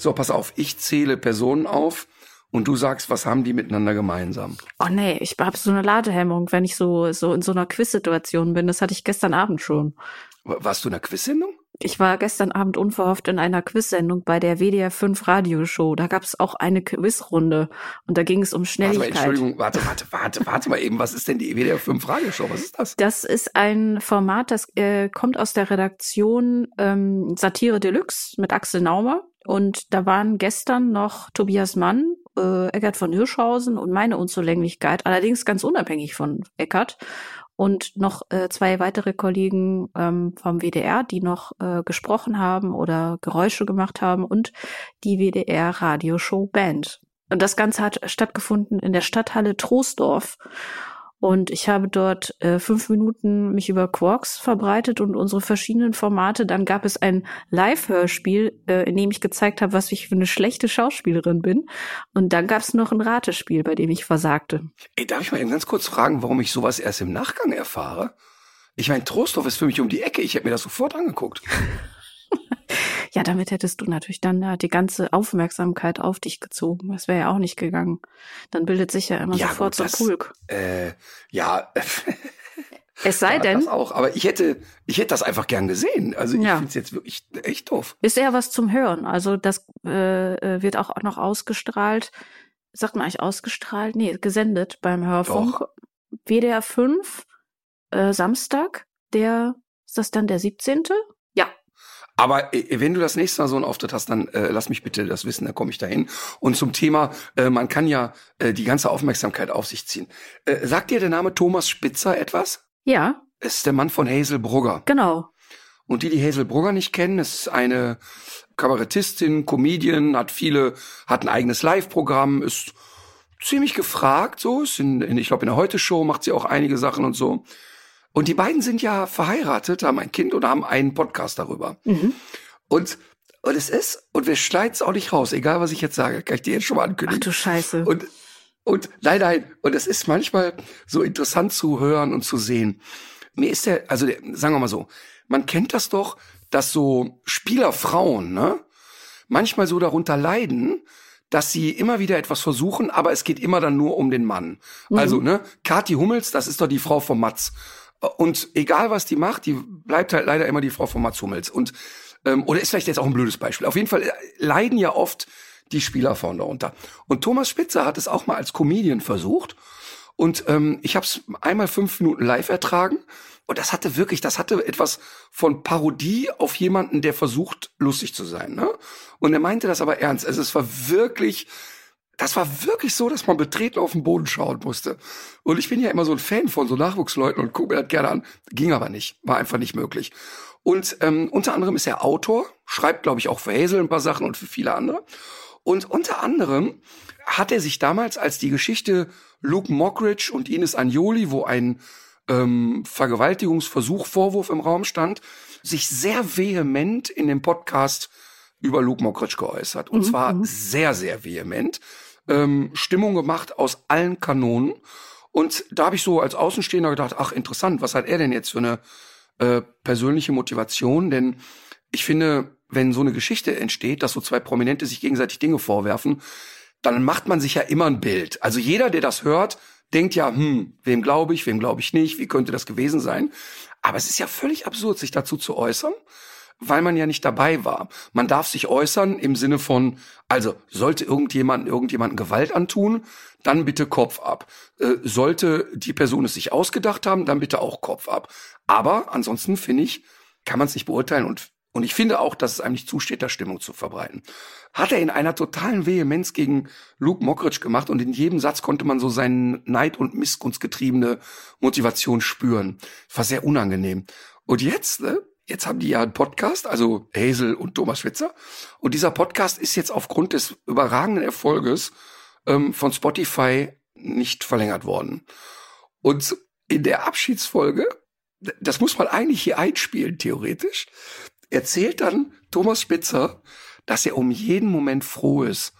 So, pass auf, ich zähle Personen auf und du sagst, was haben die miteinander gemeinsam? Oh nee, ich habe so eine Ladehemmung, wenn ich so, so in so einer Quiz-Situation bin. Das hatte ich gestern Abend schon. Warst du in einer Quiz-Sendung? Ich war gestern Abend unverhofft in einer Quiz-Sendung bei der WDR 5 Radioshow. Da gab es auch eine Quizrunde und da ging es um Schnelligkeit. Warte mal, Entschuldigung, warte, warte, warte, warte mal eben. Was ist denn die WDR 5 Radioshow? Was ist das? Das ist ein Format, das äh, kommt aus der Redaktion ähm, Satire Deluxe mit Axel Naumer. Und da waren gestern noch Tobias Mann, äh, Eckert von Hirschhausen und meine Unzulänglichkeit, allerdings ganz unabhängig von Eckert und noch äh, zwei weitere Kollegen ähm, vom WDR, die noch äh, gesprochen haben oder Geräusche gemacht haben und die WDR Radioshow Band. Und das Ganze hat stattgefunden in der Stadthalle Troisdorf. Und ich habe dort äh, fünf Minuten mich über Quarks verbreitet und unsere verschiedenen Formate. Dann gab es ein Live-Hörspiel, äh, in dem ich gezeigt habe, was ich für eine schlechte Schauspielerin bin. Und dann gab es noch ein Ratespiel, bei dem ich versagte. Ey, darf ich mal eben ganz kurz fragen, warum ich sowas erst im Nachgang erfahre? Ich meine, Trostorf ist für mich um die Ecke. Ich hätte mir das sofort angeguckt. Ja, damit hättest du natürlich dann ja, die ganze Aufmerksamkeit auf dich gezogen. Das wäre ja auch nicht gegangen. Dann bildet sich ja immer Ja, sofort gut, so ein Pulk. Äh, ja. Es sei ja, denn, Das auch. Aber ich hätte, ich hätte das einfach gern gesehen. Also ich Ja. finde es jetzt wirklich echt doof. ist eher was zum Hören. Also das äh, äh, wird auch noch ausgestrahlt. Sagt man eigentlich ausgestrahlt? Nee, gesendet beim Hörfunk. Doch. WDR 5, äh, Samstag, der, ist das dann der 17.? Aber äh, wenn du das nächste Mal so einen Auftritt hast, dann äh, lass mich bitte das wissen, dann komme ich dahin. Und zum Thema, äh, man kann ja äh, die ganze Aufmerksamkeit auf sich ziehen. Äh, sagt dir der Name Thomas Spitzer etwas? ja, Es ist der Mann von Hazel Brugger. genau. Und die, die Hazel Brugger nicht kennen, ist eine Kabarettistin, Comedian, hat viele, hat ein eigenes Live-Programm, ist ziemlich gefragt, so, ist in, in ich glaube in der Heute-Show macht sie auch einige Sachen und so. Und die beiden sind ja verheiratet, haben ein Kind und haben einen Podcast darüber. Mhm. Und, und es ist, und wir schneiden es auch nicht raus, egal was ich jetzt sage, kann ich dir jetzt schon mal Ach ankündigen. du Scheiße. Und, und nein, nein, und es ist manchmal so interessant zu hören und zu sehen. Mir ist der, also der, sagen wir mal so, man kennt das doch, dass so Spielerfrauen, ne, manchmal so darunter leiden, dass sie immer wieder etwas versuchen, aber es geht immer dann nur um den Mann. Also, ne, Kathi Hummels, das ist doch die Frau von Mats. Und egal was die macht, die bleibt halt leider immer die Frau von Mats Hummels. Und ähm, oder ist vielleicht jetzt auch ein blödes Beispiel. Auf jeden Fall äh, leiden ja oft die Spielerfrauen darunter. Und Thomas Spitzer hat es auch mal als Comedian versucht. Und ähm, ich habe es einmal fünf Minuten live ertragen. Und das hatte wirklich, das hatte etwas von Parodie auf jemanden, der versucht, lustig zu sein. Ne? Und er meinte das aber ernst. Also es war wirklich, das war wirklich so, dass man betreten auf den Boden schauen musste. Und ich bin ja immer so ein Fan von so Nachwuchsleuten und gucke mir das gerne an. Ging aber nicht, war einfach nicht möglich. Und ähm, unter anderem ist er Autor, schreibt, glaube ich, auch für Hazel ein paar Sachen und für viele andere. Und unter anderem hat er sich damals, als die Geschichte Luke Mockridge und Ines Agnoli, wo ein ähm, Vergewaltigungsversuch, Vorwurf im Raum stand, sich sehr vehement in dem Podcast über Luke Mockridge geäußert. Und zwar sehr, sehr vehement. Ähm, Stimmung gemacht aus allen Kanonen. Und da habe ich so als Außenstehender gedacht, ach interessant, was hat er denn jetzt für eine äh, persönliche Motivation? Denn ich finde, wenn so eine Geschichte entsteht, dass so zwei Prominente sich gegenseitig Dinge vorwerfen, dann macht man sich ja immer ein Bild. Also jeder, der das hört, denkt ja, hm, wem glaube ich, wem glaube ich nicht, wie könnte das gewesen sein? Aber es ist ja völlig absurd, sich dazu zu äußern, weil man ja nicht dabei war. Man darf sich äußern im Sinne von, also sollte irgendjemand irgendjemanden Gewalt antun, dann bitte Kopf ab. Äh, sollte die Person es sich ausgedacht haben, dann bitte auch Kopf ab. Aber ansonsten finde ich, kann man es nicht beurteilen und und ich finde auch, dass es einem nicht zusteht, da Stimmung zu verbreiten, hat er in einer totalen Vehemenz gegen Luke Mockridge gemacht und in jedem Satz konnte man so seinen Neid und missgunstgetriebene Motivation spüren. War sehr unangenehm. Und jetzt, ne, jetzt haben die ja einen Podcast, also Hazel und Thomas Schwitzer. Und dieser Podcast ist jetzt aufgrund des überragenden Erfolges ähm, von Spotify nicht verlängert worden. Und in der Abschiedsfolge, das muss man eigentlich hier einspielen, theoretisch, erzählt dann Thomas Spitzer, dass er um jeden Moment froh ist,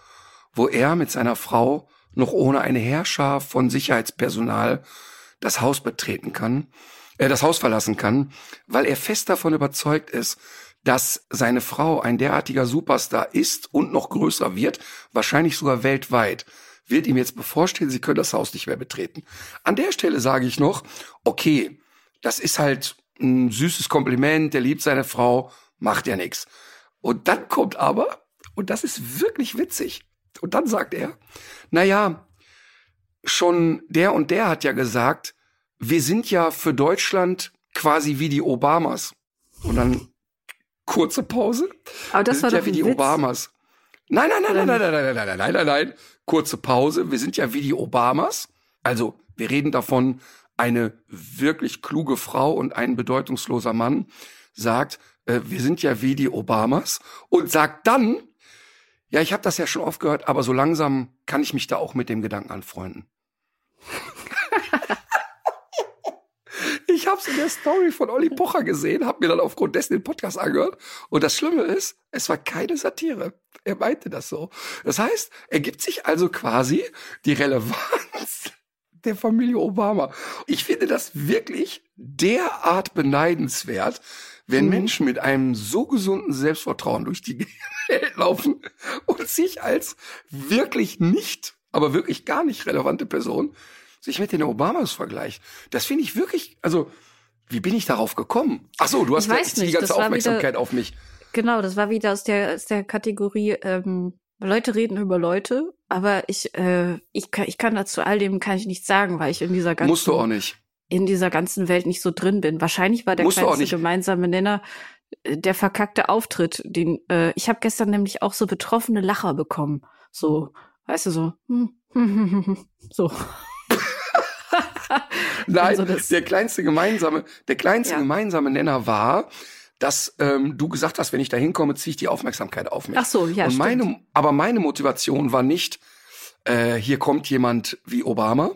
wo er mit seiner Frau noch ohne eine Herrscher von Sicherheitspersonal das Haus betreten kann, äh, das Haus verlassen kann, weil er fest davon überzeugt ist, dass seine Frau ein derartiger Superstar ist und noch größer wird, wahrscheinlich sogar weltweit, wird ihm jetzt bevorstehen, sie können das Haus nicht mehr betreten. An der Stelle sage ich noch, okay, das ist halt ein süßes Kompliment, der liebt seine Frau, macht ja nichts. Und dann kommt aber, und das ist wirklich witzig, und dann sagt er, na ja, schon der und der hat ja gesagt, wir sind ja für Deutschland quasi wie die Obamas. Und dann kurze Pause. Aber das wir war sind doch ja wie die Witz. Obamas. Nein, nein, nein, nein, nein, nein, nein, nein, nein, nein, nein, nein. Kurze Pause. Wir sind ja wie die Obamas. Also, wir reden davon, eine wirklich kluge Frau und ein bedeutungsloser Mann sagt, äh, wir sind ja wie die Obamas und sagt dann, ja, ich habe das ja schon oft gehört, aber so langsam kann ich mich da auch mit dem Gedanken anfreunden. ich habe es in der Story von Olli Pocher gesehen, habe mir dann aufgrund dessen den Podcast angehört. Und das Schlimme ist, es war keine Satire. Er meinte das so. Das heißt, er gibt sich also quasi die Relevanz der Familie Obama. Ich finde das wirklich derart beneidenswert, wenn Menschen mit einem so gesunden Selbstvertrauen durch die Welt laufen und sich als wirklich nicht, aber wirklich gar nicht relevante Person sich mit den Obamas vergleicht. Das finde ich wirklich, also, wie bin ich darauf gekommen? Ach so, du hast weiß jetzt die nicht, ganze Aufmerksamkeit wieder- auf mich. Genau, das war wieder aus der, aus der Kategorie, ähm, Leute reden über Leute, aber ich, äh, ich, kann, ich kann dazu all dem kann ich nichts sagen, weil ich in dieser ganzen, Musst du auch nicht. in dieser ganzen Welt nicht so drin bin. Wahrscheinlich war der Musst kleinste nicht. gemeinsame Nenner äh, der verkackte Auftritt, den äh, ich habe gestern nämlich auch so betroffene Lacher bekommen. So, weißt du, so, hm, hm, hm, hm, hm, so. Nein, Also der kleinste gemeinsame, der kleinste Ja. gemeinsame Nenner war, dass ähm, du gesagt hast, wenn ich da hinkomme, ziehe ich die Aufmerksamkeit auf mich. Ach so, ja, Und meine, stimmt. aber meine Motivation war nicht, äh, hier kommt jemand wie Obama,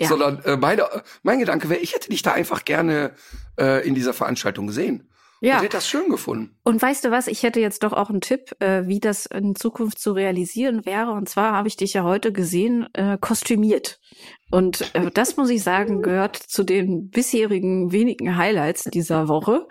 Ja. sondern äh, meine, mein Gedanke wäre, ich hätte dich da einfach gerne äh, in dieser Veranstaltung gesehen. Ja. Und hätte das schön gefunden. Und weißt du was, ich hätte jetzt doch auch einen Tipp, äh, wie das in Zukunft zu realisieren wäre. Und zwar habe ich dich ja heute gesehen, äh, kostümiert. Und äh, das muss ich sagen, gehört zu den bisherigen wenigen Highlights dieser Woche.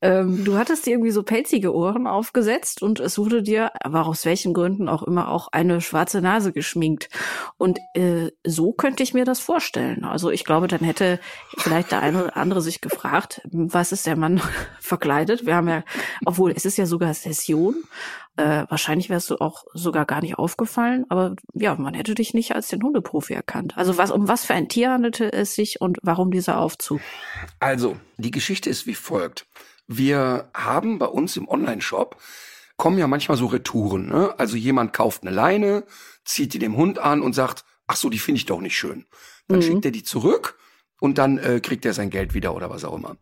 Ähm, du hattest dir irgendwie so pelzige Ohren aufgesetzt und es wurde dir, aber aus welchen Gründen auch immer, auch eine schwarze Nase geschminkt. Und äh, so könnte ich mir das vorstellen. Also ich glaube, dann hätte vielleicht der eine oder andere sich gefragt, was ist der Mann verkleidet? Wir haben ja, obwohl es ist ja sogar Session. Äh, wahrscheinlich wärst du auch sogar gar nicht aufgefallen, aber ja, man hätte dich nicht als den Hundeprofi erkannt. Also was, um was für ein Tier handelte es sich und warum dieser Aufzug? Also, die Geschichte ist wie folgt. Wir haben bei uns im Online-Shop kommen ja manchmal so Retouren. Ne? Also jemand kauft eine Leine, zieht die dem Hund an und sagt, ach so, die finde ich doch nicht schön. Dann Mhm. schickt er die zurück und dann äh, kriegt er sein Geld wieder oder was auch immer.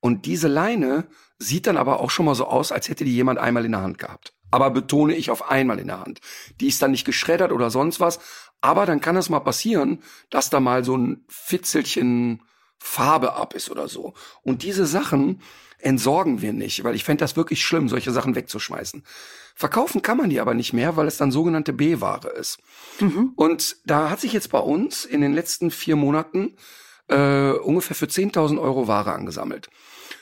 Und diese Leine sieht dann aber auch schon mal so aus, als hätte die jemand einmal in der Hand gehabt. Aber betone ich auf einmal in der Hand. Die ist dann nicht geschreddert oder sonst was. Aber dann kann es mal passieren, dass da mal so ein Fitzelchen Farbe ab ist oder so. Und diese Sachen entsorgen wir nicht, weil ich fände das wirklich schlimm, solche Sachen wegzuschmeißen. Verkaufen kann man die aber nicht mehr, weil es dann sogenannte B-Ware ist. Und da hat sich jetzt bei uns in den letzten vier Monaten äh, ungefähr für 10.000 Euro Ware angesammelt.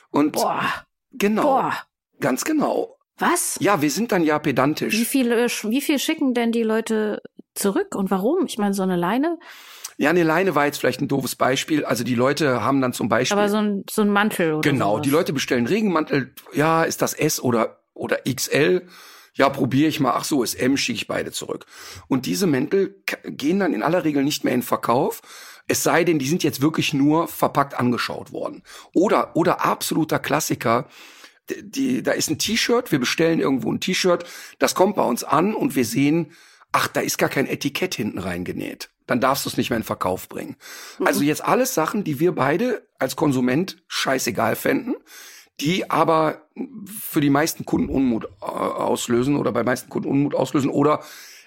Und Boah, genau, boah, ganz genau. Was? Ja, wir sind dann ja pedantisch. Wie viele, wie viel schicken denn die Leute zurück und warum? Ich meine, so eine Leine, Ja, eine Leine war jetzt vielleicht ein doofes Beispiel. Also die Leute haben dann zum Beispiel aber so ein, so ein Mantel oder Genau, sowas. die Leute bestellen Regenmantel. Ja, ist das S oder, oder XL? Ja, probiere ich mal. Ach so, ist M, schicke ich beide zurück. Und diese Mäntel gehen dann in aller Regel nicht mehr in Verkauf. Es sei denn, die sind jetzt wirklich nur verpackt angeschaut worden. Oder, oder absoluter Klassiker. Die, da ist ein T-Shirt, wir bestellen irgendwo ein T-Shirt, das kommt bei uns an und wir sehen, ach, da ist gar kein Etikett hinten reingenäht. Dann darfst du es nicht mehr in Verkauf bringen. Mhm. Also jetzt alles Sachen, die wir beide als Konsument scheißegal fänden, die aber für die meisten Kunden Unmut äh, auslösen oder bei meisten Kunden Unmut auslösen oder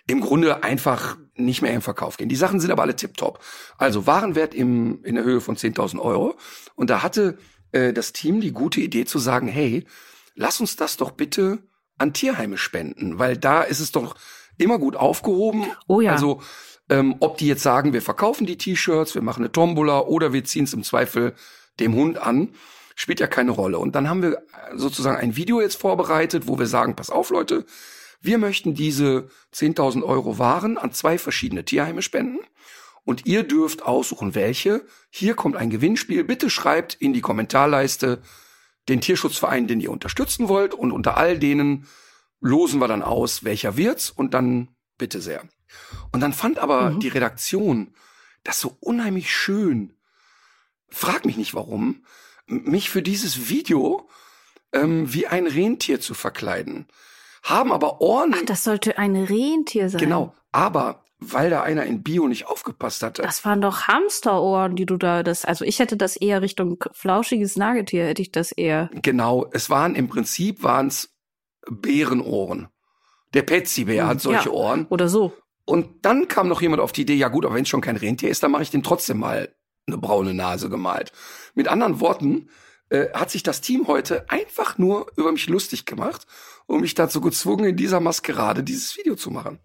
im Grunde einfach nicht mehr im Verkauf gehen. Die Sachen sind aber alle tipptopp. Also Warenwert im, in der Höhe von 10.000 Euro. Und da hatte äh, das Team die gute Idee zu sagen, hey, lass uns das doch bitte an Tierheime spenden, weil da ist es doch immer gut aufgehoben. Oh ja. Also ähm, ob die jetzt sagen, wir verkaufen die T-Shirts, wir machen eine Tombola oder wir ziehen es im Zweifel dem Hund an, spielt ja keine Rolle. Und dann haben wir sozusagen ein Video jetzt vorbereitet, wo wir sagen, pass auf Leute, wir möchten diese 10.000 Euro Waren an zwei verschiedene Tierheime spenden. Und ihr dürft aussuchen, welche. Hier kommt ein Gewinnspiel. Bitte schreibt in die Kommentarleiste den Tierschutzverein, den ihr unterstützen wollt. Und unter all denen losen wir dann aus, welcher wird's. Und dann bitte sehr. Und dann fand aber mhm. die Redaktion das so unheimlich schön. Frag mich nicht warum. Mich für dieses Video ähm, wie ein Rentier zu verkleiden haben aber Ohren. Ach, das sollte ein Rentier sein. Genau, aber weil da einer in Bio nicht aufgepasst hatte. Das waren doch Hamsterohren, die du da das. Also ich hätte das eher Richtung flauschiges Nagetier, hätte ich das eher. Genau, es waren im Prinzip waren's Bärenohren. Der Petsy-Bär hat solche ja, Ohren. Oder so. Und dann kam noch jemand auf die Idee, ja gut, aber wenn es schon kein Rentier ist, dann mache ich dem trotzdem mal eine braune Nase gemalt. Mit anderen Worten, äh, hat sich das Team heute einfach nur über mich lustig gemacht und mich dazu gezwungen, in dieser Maskerade dieses Video zu machen.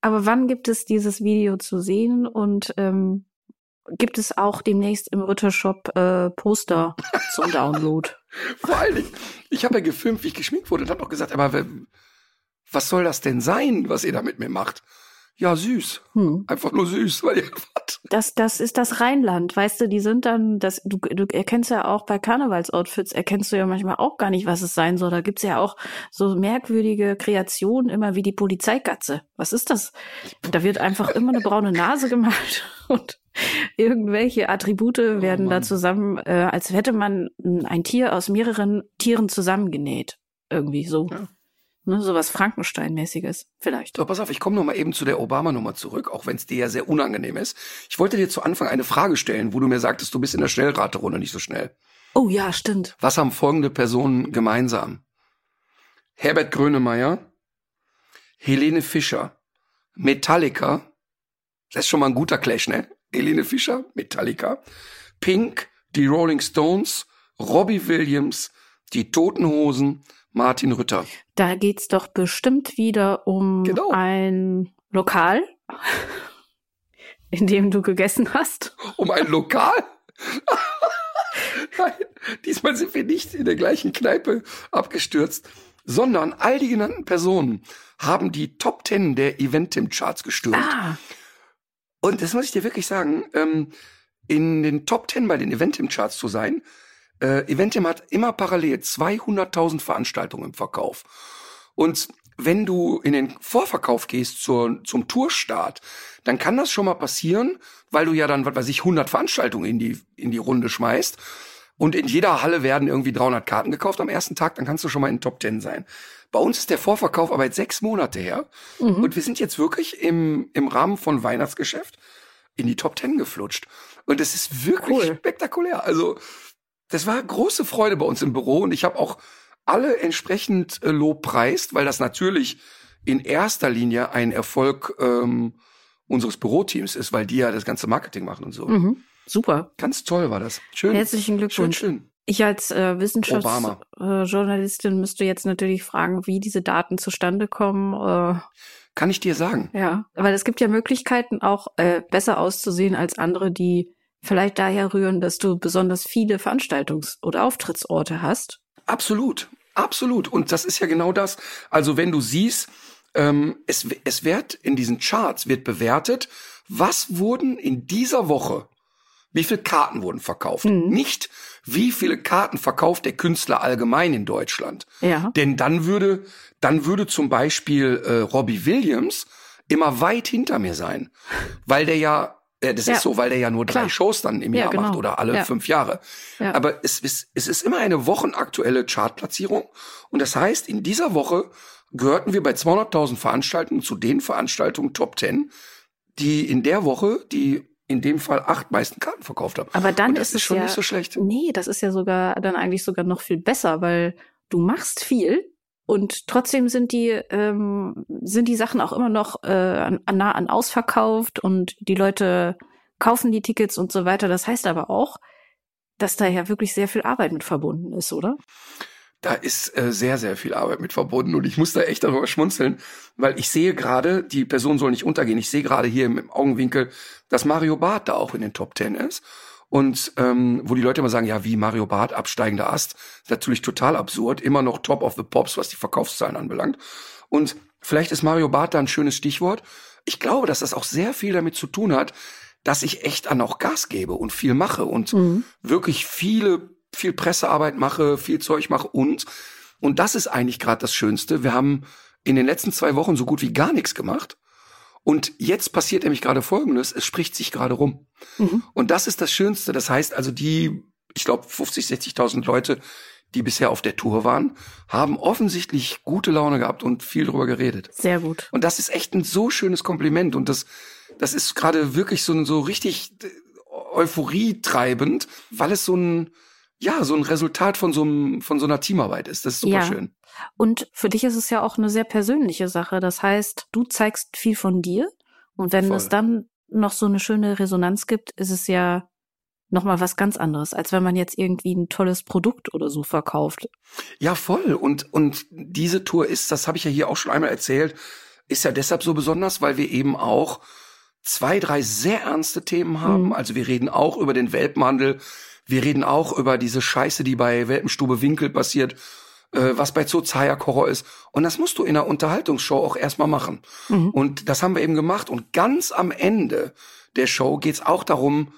Aber wann gibt es dieses Video zu sehen und ähm, gibt es auch demnächst im Rittershop äh, Poster zum Download? Vor allen Dingen, ich habe ja gefilmt, wie ich geschminkt wurde und habe auch gesagt, aber was soll das denn sein, was ihr da mit mir macht? Ja, süß. Hm. Einfach nur süß, weil ihr Das, das ist das Rheinland, weißt du, die sind dann, das, du, du erkennst ja auch bei Karnevalsoutfits, erkennst du ja manchmal auch gar nicht, was es sein soll. Da gibt's ja auch so merkwürdige Kreationen, immer wie die Polizeigatze. Was ist das? Da wird einfach immer eine braune Nase gemalt und irgendwelche Attribute oh werden oh da zusammen, äh, als hätte man ein Tier aus mehreren Tieren zusammengenäht. Irgendwie so. Ja. Ne, sowas Frankenstein-mäßiges, vielleicht. So, pass auf, ich komme noch mal eben zu der Obama-Nummer zurück, auch wenn es dir ja sehr unangenehm ist. Ich wollte dir zu Anfang eine Frage stellen, wo du mir sagtest, du bist in der Schnellraterunde nicht so schnell. Oh ja, stimmt. Was haben folgende Personen gemeinsam? Herbert Grönemeyer, Helene Fischer, Metallica, das ist schon mal ein guter Clash, ne? Helene Fischer, Metallica, Pink, die Rolling Stones, Robbie Williams, die Toten Hosen, Martin Rütter. Da geht's doch bestimmt wieder um genau. ein Lokal, in dem du gegessen hast. Um ein Lokal? Nein, diesmal sind wir nicht in der gleichen Kneipe abgestürzt, sondern all die genannten Personen haben die Top Ten der Eventim-Charts gestürmt. Ah. Und das muss ich dir wirklich sagen, ähm, in den Top Ten bei den Eventim-Charts zu sein, äh, Eventim hat immer parallel 200.000 Veranstaltungen im Verkauf. Und wenn du in den Vorverkauf gehst zur, zum Tourstart, dann kann das schon mal passieren, weil du ja dann, was weiß ich, 100 Veranstaltungen in die, in die Runde schmeißt. Und in jeder Halle werden irgendwie 300 Karten gekauft am ersten Tag, dann kannst du schon mal in den Top 10 sein. Bei uns ist der Vorverkauf aber jetzt sechs Monate her. Mhm. Und wir sind jetzt wirklich im, im Rahmen von Weihnachtsgeschäft in die Top 10 geflutscht. Und es ist wirklich cool. spektakulär. Also, das war große Freude bei uns im Büro und ich habe auch alle entsprechend äh, Lob preist, weil das natürlich in erster Linie ein Erfolg ähm, unseres Büroteams ist, weil die ja das ganze Marketing machen und so. Mhm. Super. Ganz toll war das. Schön. Herzlichen Glückwunsch. Schön, schön. Ich als äh, Wissenschaftsjournalistin äh, müsste jetzt natürlich fragen, wie diese Daten zustande kommen. Äh, Kann ich dir sagen. Ja, weil es gibt ja Möglichkeiten, auch äh, besser auszusehen als andere, die vielleicht daher rühren, dass du besonders viele Veranstaltungs- oder Auftrittsorte hast. Absolut, absolut. Und das ist ja genau das. Also wenn du siehst, ähm, es, es wird in diesen Charts wird bewertet, was wurden in dieser Woche, wie viele Karten wurden verkauft? Mhm. Nicht, wie viele Karten verkauft der Künstler allgemein in Deutschland. Ja. Denn dann würde, dann würde zum Beispiel äh, Robbie Williams immer weit hinter mir sein, weil der ja Äh, das Ja. ist so, weil der ja nur drei Klar. Shows dann im Ja, Jahr macht genau. oder alle Ja. fünf Jahre. Ja. Aber es ist, es ist immer eine wochenaktuelle Chartplatzierung. Und das heißt, in dieser Woche gehörten wir bei 200.000 Veranstaltungen zu den Veranstaltungen Top 10, die in der Woche die in dem Fall acht meisten Karten verkauft haben. Aber dann ist es schon ja, nicht so schlecht. Nee, das ist ja sogar dann eigentlich sogar noch viel besser, weil du machst viel und trotzdem sind die ähm, sind die Sachen auch immer noch äh, an, nah an ausverkauft und die Leute kaufen die Tickets und so weiter. Das heißt aber auch, dass da ja wirklich sehr viel Arbeit mit verbunden ist, oder? Da ist äh, sehr, sehr viel Arbeit mit verbunden und ich muss da echt darüber schmunzeln, weil ich sehe gerade, die Person soll nicht untergehen, ich sehe gerade hier im Augenwinkel, dass Mario Barth da auch in den Top Ten ist. Und ähm, wo die Leute immer sagen, ja, wie Mario Barth, absteigender Ast, ist natürlich total absurd, immer noch Top of the Pops, was die Verkaufszahlen anbelangt. Und vielleicht ist Mario Barth da ein schönes Stichwort. Ich glaube, dass das auch sehr viel damit zu tun hat, dass ich echt an auch Gas gebe und viel mache und wirklich viele, viel Pressearbeit mache, viel Zeug mache und, und das ist eigentlich gerade das Schönste. Wir haben in den letzten zwei Wochen so gut wie gar nichts gemacht. Und jetzt passiert nämlich gerade Folgendes, es spricht sich gerade rum. Mhm. Und das ist das Schönste. Das heißt also, die, ich glaube, 50, 60.000 Leute, die bisher auf der Tour waren, haben offensichtlich gute Laune gehabt und viel drüber geredet. Sehr gut. Und das ist echt ein so schönes Kompliment. Und das, das ist gerade wirklich so, so richtig äh, Euphorie treibend, weil es so ein, ja, so ein Resultat von so, einem, von so einer Teamarbeit ist. Das ist super Ja. schön. Und für dich ist es ja auch eine sehr persönliche Sache. Das heißt, du zeigst viel von dir und wenn Voll. es dann noch so eine schöne Resonanz gibt, ist es ja noch mal was ganz anderes, als wenn man jetzt irgendwie ein tolles Produkt oder so verkauft. Ja, voll. Und, und diese Tour ist, das habe ich ja hier auch schon einmal erzählt, ist ja deshalb so besonders, weil wir eben auch zwei, drei sehr ernste Themen haben. Mhm. Also wir reden auch über den Welpenhandel. Wir reden auch über diese Scheiße, die bei Welpenstube Winkel passiert, äh, was bei Zoozayak Horror ist. Und das musst du in einer Unterhaltungsshow auch erstmal machen. Mhm. Und das haben wir eben gemacht. Und ganz am Ende der Show geht's auch darum,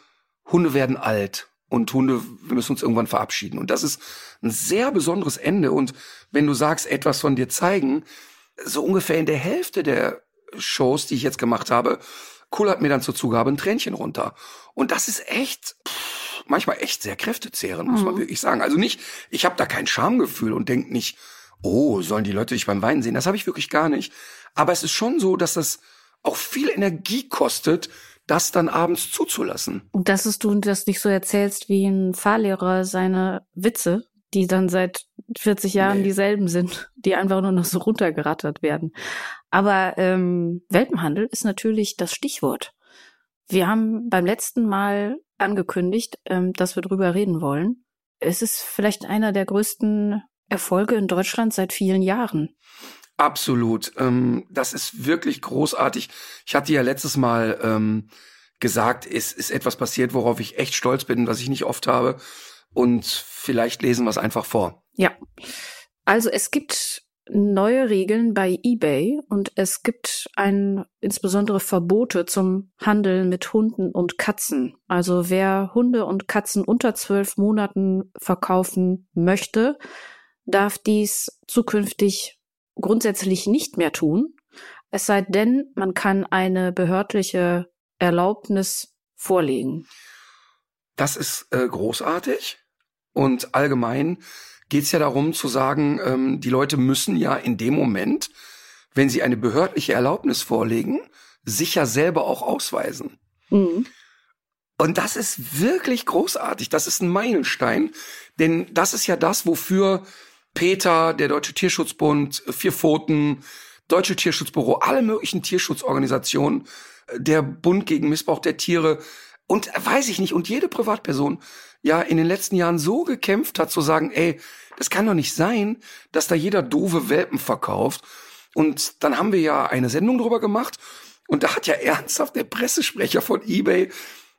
Hunde werden alt und Hunde, wir müssen uns irgendwann verabschieden. Und das ist ein sehr besonderes Ende. Und wenn du sagst, etwas von dir zeigen, so ungefähr in der Hälfte der Shows, die ich jetzt gemacht habe, Cool hat mir dann zur Zugabe ein Tränchen runter. Und das ist echt, pff, manchmal echt sehr kräftezehrend, muss man Mhm. wirklich sagen. Also nicht, ich habe da kein Schamgefühl und denk nicht, oh, sollen die Leute dich beim Weinen sehen? Das habe ich wirklich gar nicht. Aber es ist schon so, dass das auch viel Energie kostet, das dann abends zuzulassen. Und dass es du das nicht so erzählst wie ein Fahrlehrer seine Witze, die dann seit 40 Jahren Nee. dieselben sind, die einfach nur noch so runtergerattert werden. Aber ähm, Welpenhandel ist natürlich das Stichwort. Wir haben beim letzten Mal angekündigt, ähm, dass wir drüber reden wollen. Es ist vielleicht einer der größten Erfolge in Deutschland seit vielen Jahren. Absolut. Ähm, das ist wirklich großartig. Ich hatte ja letztes Mal ähm, gesagt, es ist etwas passiert, worauf ich echt stolz bin, was ich nicht oft habe. Und vielleicht lesen wir es einfach vor. Ja. Also es gibt neue Regeln bei eBay und es gibt ein insbesondere Verbote zum Handel mit Hunden und Katzen. Also wer Hunde und Katzen unter zwölf Monaten verkaufen möchte, darf dies zukünftig grundsätzlich nicht mehr tun. Es sei denn, man kann eine behördliche Erlaubnis vorlegen. Das ist äh, großartig. Und allgemein geht es ja darum zu sagen, ähm, die Leute müssen ja in dem Moment, wenn sie eine behördliche Erlaubnis vorlegen, sich ja selber auch ausweisen. Mhm. Und das ist wirklich großartig. Das ist ein Meilenstein. Denn das ist ja das, wofür Peter, der Deutsche Tierschutzbund, Vier Pfoten, Deutsche Tierschutzbüro, alle möglichen Tierschutzorganisationen, äh, der Bund gegen Missbrauch der Tiere und äh, weiß ich nicht, und jede Privatperson ja in den letzten Jahren so gekämpft hat, zu sagen, ey, das kann doch nicht sein, dass da jeder doofe Welpen verkauft. Und dann haben wir ja eine Sendung drüber gemacht. Und da hat ja ernsthaft der Pressesprecher von eBay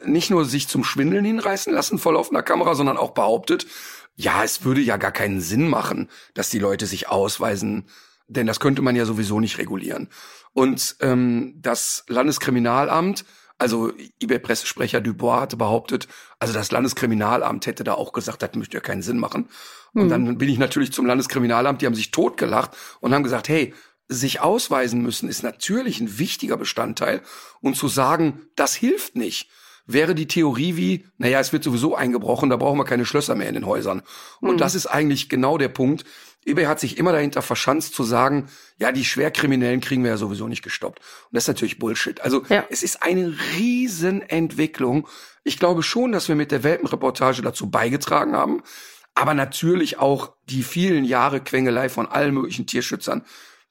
nicht nur sich zum Schwindeln hinreißen lassen vor laufender Kamera, sondern auch behauptet, ja, es würde ja gar keinen Sinn machen, dass die Leute sich ausweisen, denn das könnte man ja sowieso nicht regulieren. Und ähm, das Landeskriminalamt, also eBay-Pressesprecher Dubois hatte behauptet, also das Landeskriminalamt hätte da auch gesagt, das möchte ja keinen Sinn machen. Und Hm. dann bin ich natürlich zum Landeskriminalamt, die haben sich totgelacht und haben gesagt, hey, sich ausweisen müssen ist natürlich ein wichtiger Bestandteil und zu sagen, das hilft nicht, wäre die Theorie wie, naja, es wird sowieso eingebrochen, da brauchen wir keine Schlösser mehr in den Häusern. Und Mhm. das ist eigentlich genau der Punkt. eBay hat sich immer dahinter verschanzt zu sagen, ja, die Schwerkriminellen kriegen wir ja sowieso nicht gestoppt. Und das ist natürlich Bullshit. Also Ja. es ist eine Riesenentwicklung. Ich glaube schon, dass wir mit der Welpenreportage dazu beigetragen haben. Aber natürlich auch die vielen Jahre Quengelei von allen möglichen Tierschützern.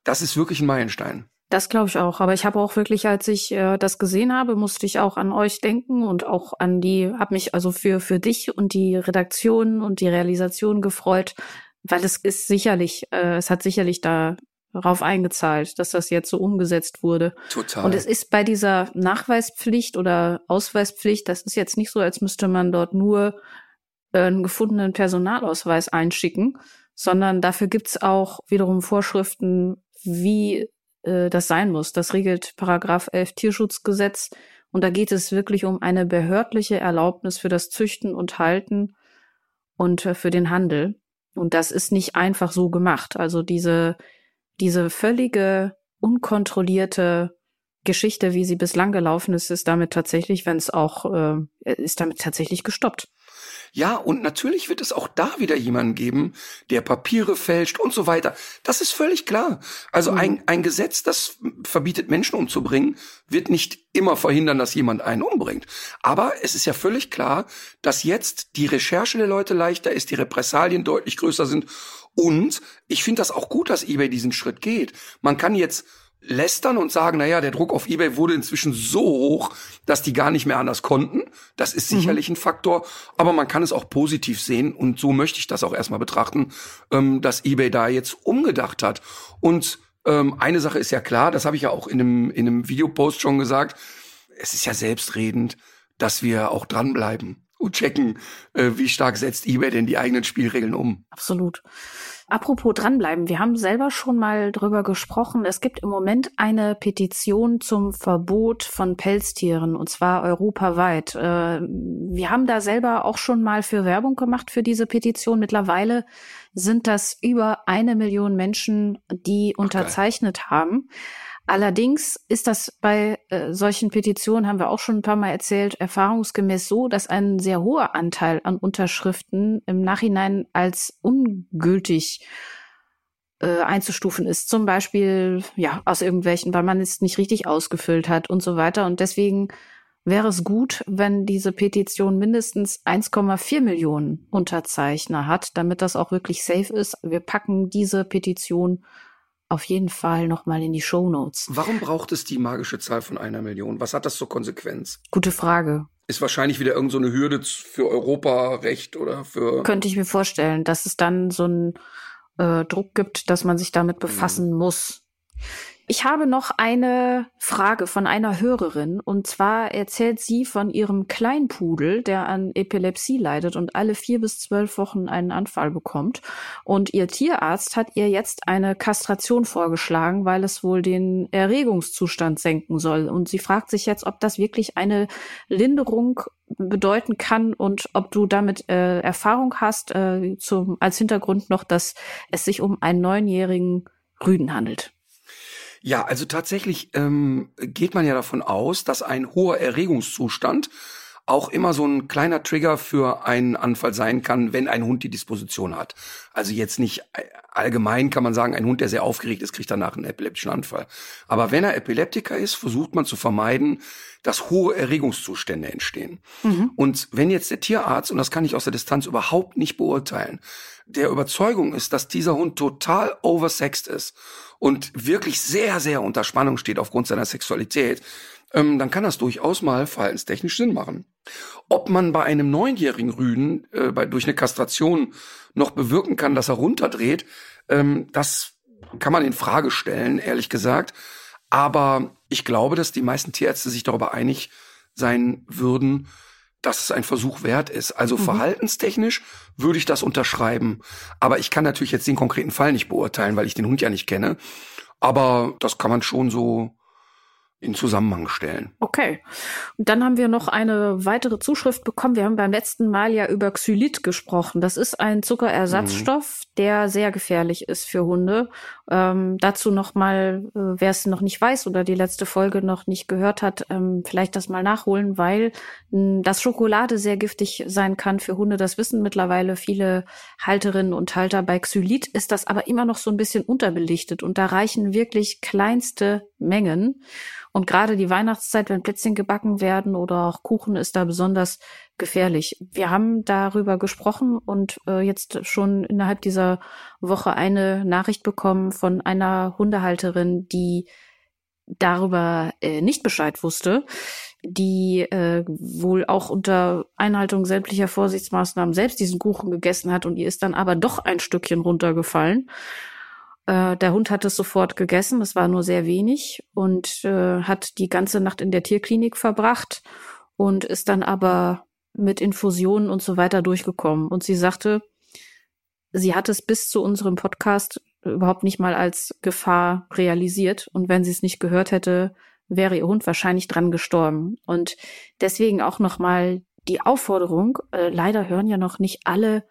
Das ist wirklich ein Meilenstein. Das glaube ich auch. Aber ich habe auch wirklich, als ich äh, das gesehen habe, musste ich auch an euch denken und auch an die, habe mich also für für dich und die Redaktion und die Realisation gefreut, weil es ist sicherlich, äh, es hat sicherlich darauf eingezahlt, dass das jetzt so umgesetzt wurde. Total. Und es ist bei dieser Nachweispflicht oder Ausweispflicht, das ist jetzt nicht so, als müsste man dort nur äh, einen gefundenen Personalausweis einschicken, sondern dafür gibt's auch wiederum Vorschriften, wie äh, das sein muss. Das regelt Paragraph 11 Tierschutzgesetz. Und da geht es wirklich um eine behördliche Erlaubnis für das Züchten und Halten und äh, für den Handel. Und das ist nicht einfach so gemacht. Also diese, diese völlige, unkontrollierte Geschichte, wie sie bislang gelaufen ist, ist damit tatsächlich, wenn es auch, äh, ist damit tatsächlich gestoppt. Ja, und natürlich wird es auch da wieder jemanden geben, der Papiere fälscht und so weiter. Das ist völlig klar. Also Mhm. ein, ein Gesetz, das verbietet, Menschen umzubringen, wird nicht immer verhindern, dass jemand einen umbringt. Aber es ist ja völlig klar, dass jetzt die Recherche der Leute leichter ist, die Repressalien deutlich größer sind. Und ich finde das auch gut, dass eBay diesen Schritt geht. Man kann jetzt lästern und sagen, na ja, der Druck auf eBay wurde inzwischen so hoch, dass die gar nicht mehr anders konnten. Das ist sicherlich ein Faktor, aber man kann es auch positiv sehen und so möchte ich das auch erstmal betrachten, ähm, dass eBay da jetzt umgedacht hat. Und ähm, eine Sache ist ja klar, das habe ich ja auch in einem, in einem Videopost schon gesagt, es ist ja selbstredend, dass wir auch dranbleiben und checken, äh, wie stark setzt eBay denn die eigenen Spielregeln um. Absolut. Apropos dranbleiben, wir haben selber schon mal drüber gesprochen. Es gibt im Moment eine Petition zum Verbot von Pelztieren und zwar europaweit. Äh, Wir haben da selber auch schon mal für Werbung gemacht für diese Petition. Mittlerweile sind das über eine Million Menschen, die unterzeichnet haben. Allerdings ist das bei äh, solchen Petitionen, haben wir auch schon ein paar Mal erzählt, erfahrungsgemäß so, dass ein sehr hoher Anteil an Unterschriften im Nachhinein als ungültig äh, einzustufen ist. Zum Beispiel, ja, aus irgendwelchen, weil man es nicht richtig ausgefüllt hat und so weiter. Und deswegen wäre es gut, wenn diese Petition mindestens 1,4 Millionen Unterzeichner hat, damit das auch wirklich safe ist. Wir packen diese Petition auf jeden Fall nochmal in die Show Notes. Warum braucht es die magische Zahl von einer Million? Was hat das zur Konsequenz? Gute Frage. Ist wahrscheinlich wieder irgendeine so Hürde für Europarecht oder für. Könnte ich mir vorstellen, dass es dann so einen äh, Druck gibt, dass man sich damit befassen muss. Ich habe noch eine Frage von einer Hörerin und zwar erzählt sie von ihrem Kleinpudel, der an Epilepsie leidet und alle vier bis zwölf Wochen einen Anfall bekommt. Und ihr Tierarzt hat ihr jetzt eine Kastration vorgeschlagen, weil es wohl den Erregungszustand senken soll. Und sie fragt sich jetzt, ob das wirklich eine Linderung bedeuten kann und ob du damit äh, Erfahrung hast, äh, zum, als Hintergrund noch, dass es sich um einen neunjährigen Rüden handelt. Ja, also tatsächlich ähm, geht man ja davon aus, dass ein hoher Erregungszustand auch immer so ein kleiner Trigger für einen Anfall sein kann, wenn ein Hund die Disposition hat. Also jetzt nicht allgemein kann man sagen, ein Hund, der sehr aufgeregt ist, kriegt danach einen epileptischen Anfall. Aber wenn er Epileptiker ist, versucht man zu vermeiden, dass hohe Erregungszustände entstehen. Mhm. Und wenn jetzt der Tierarzt, und das kann ich aus der Distanz überhaupt nicht beurteilen, der Überzeugung ist, dass dieser Hund total oversext ist und wirklich sehr, sehr unter Spannung steht aufgrund seiner Sexualität, ähm, dann kann das durchaus mal verhaltenstechnisch Sinn machen. Ob man bei einem neunjährigen Rüden äh, bei, durch eine Kastration noch bewirken kann, dass er runterdreht, ähm, das kann man in Frage stellen, ehrlich gesagt. Aber ich glaube, dass die meisten Tierärzte sich darüber einig sein würden, dass es ein Versuch wert ist. Also mhm. verhaltenstechnisch würde ich das unterschreiben. Aber ich kann natürlich jetzt den konkreten Fall nicht beurteilen, weil ich den Hund ja nicht kenne. Aber das kann man schon so in Zusammenhang stellen. Okay. Und dann haben wir noch eine weitere Zuschrift bekommen. Wir haben beim letzten Mal ja über Xylit gesprochen. Das ist ein Zuckerersatzstoff, mhm. der sehr gefährlich ist für Hunde. Ähm, dazu noch mal, äh, wer es noch nicht weiß oder die letzte Folge noch nicht gehört hat, ähm, vielleicht das mal nachholen, weil äh, das Schokolade sehr giftig sein kann für Hunde. Das wissen mittlerweile viele Halterinnen und Halter. Bei Xylit ist das aber immer noch so ein bisschen unterbelichtet und da reichen wirklich kleinste Mengen. Und gerade die Weihnachtszeit, wenn Plätzchen gebacken werden oder auch Kuchen, ist da besonders gefährlich. Wir haben darüber gesprochen und äh, jetzt schon innerhalb dieser Woche eine Nachricht bekommen von einer Hundehalterin, die darüber äh, nicht Bescheid wusste, die äh, wohl auch unter Einhaltung sämtlicher Vorsichtsmaßnahmen selbst diesen Kuchen gegessen hat und ihr ist dann aber doch ein Stückchen runtergefallen. Äh, der Hund hat es sofort gegessen, es war nur sehr wenig und äh, hat die ganze Nacht in der Tierklinik verbracht und ist dann aber mit Infusionen und so weiter durchgekommen. Und sie sagte, sie hat es bis zu unserem Podcast überhaupt nicht mal als Gefahr realisiert. Und wenn sie es nicht gehört hätte, wäre ihr Hund wahrscheinlich dran gestorben. Und deswegen auch nochmal die Aufforderung, äh, leider hören ja noch nicht alle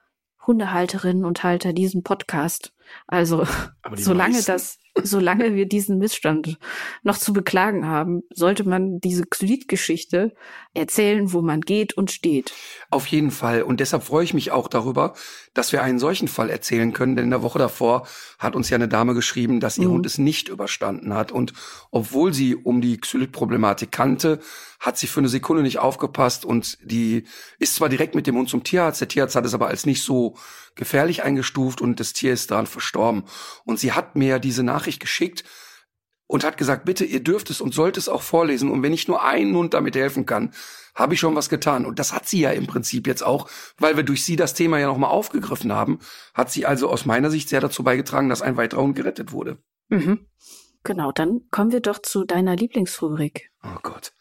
Hundehalterinnen und Halter diesen Podcast. Also solange meisten. das, solange wir diesen Missstand noch zu beklagen haben, sollte man diese Xylit-Geschichte erzählen, wo man geht und steht. Auf jeden Fall. Und deshalb freue ich mich auch darüber, dass wir einen solchen Fall erzählen können. Denn in der Woche davor hat uns ja eine Dame geschrieben, dass ihr mhm. Hund es nicht überstanden hat. Und obwohl sie um die Xylit-Problematik kannte, hat sie für eine Sekunde nicht aufgepasst und die ist zwar direkt mit dem Hund zum Tierarzt, der Tierarzt hat es aber als nicht so gefährlich eingestuft und das Tier ist daran verstorben. Und sie hat mir diese Nachricht geschickt und hat gesagt, bitte, ihr dürft es und sollt es auch vorlesen. Und wenn ich nur einen Hund damit helfen kann, habe ich schon was getan. Und das hat sie ja im Prinzip jetzt auch, weil wir durch sie das Thema ja nochmal aufgegriffen haben, hat sie also aus meiner Sicht sehr dazu beigetragen, dass ein weiterer Hund gerettet wurde. Mhm. Genau, dann kommen wir doch zu deiner Lieblingsrubrik. Oh Gott.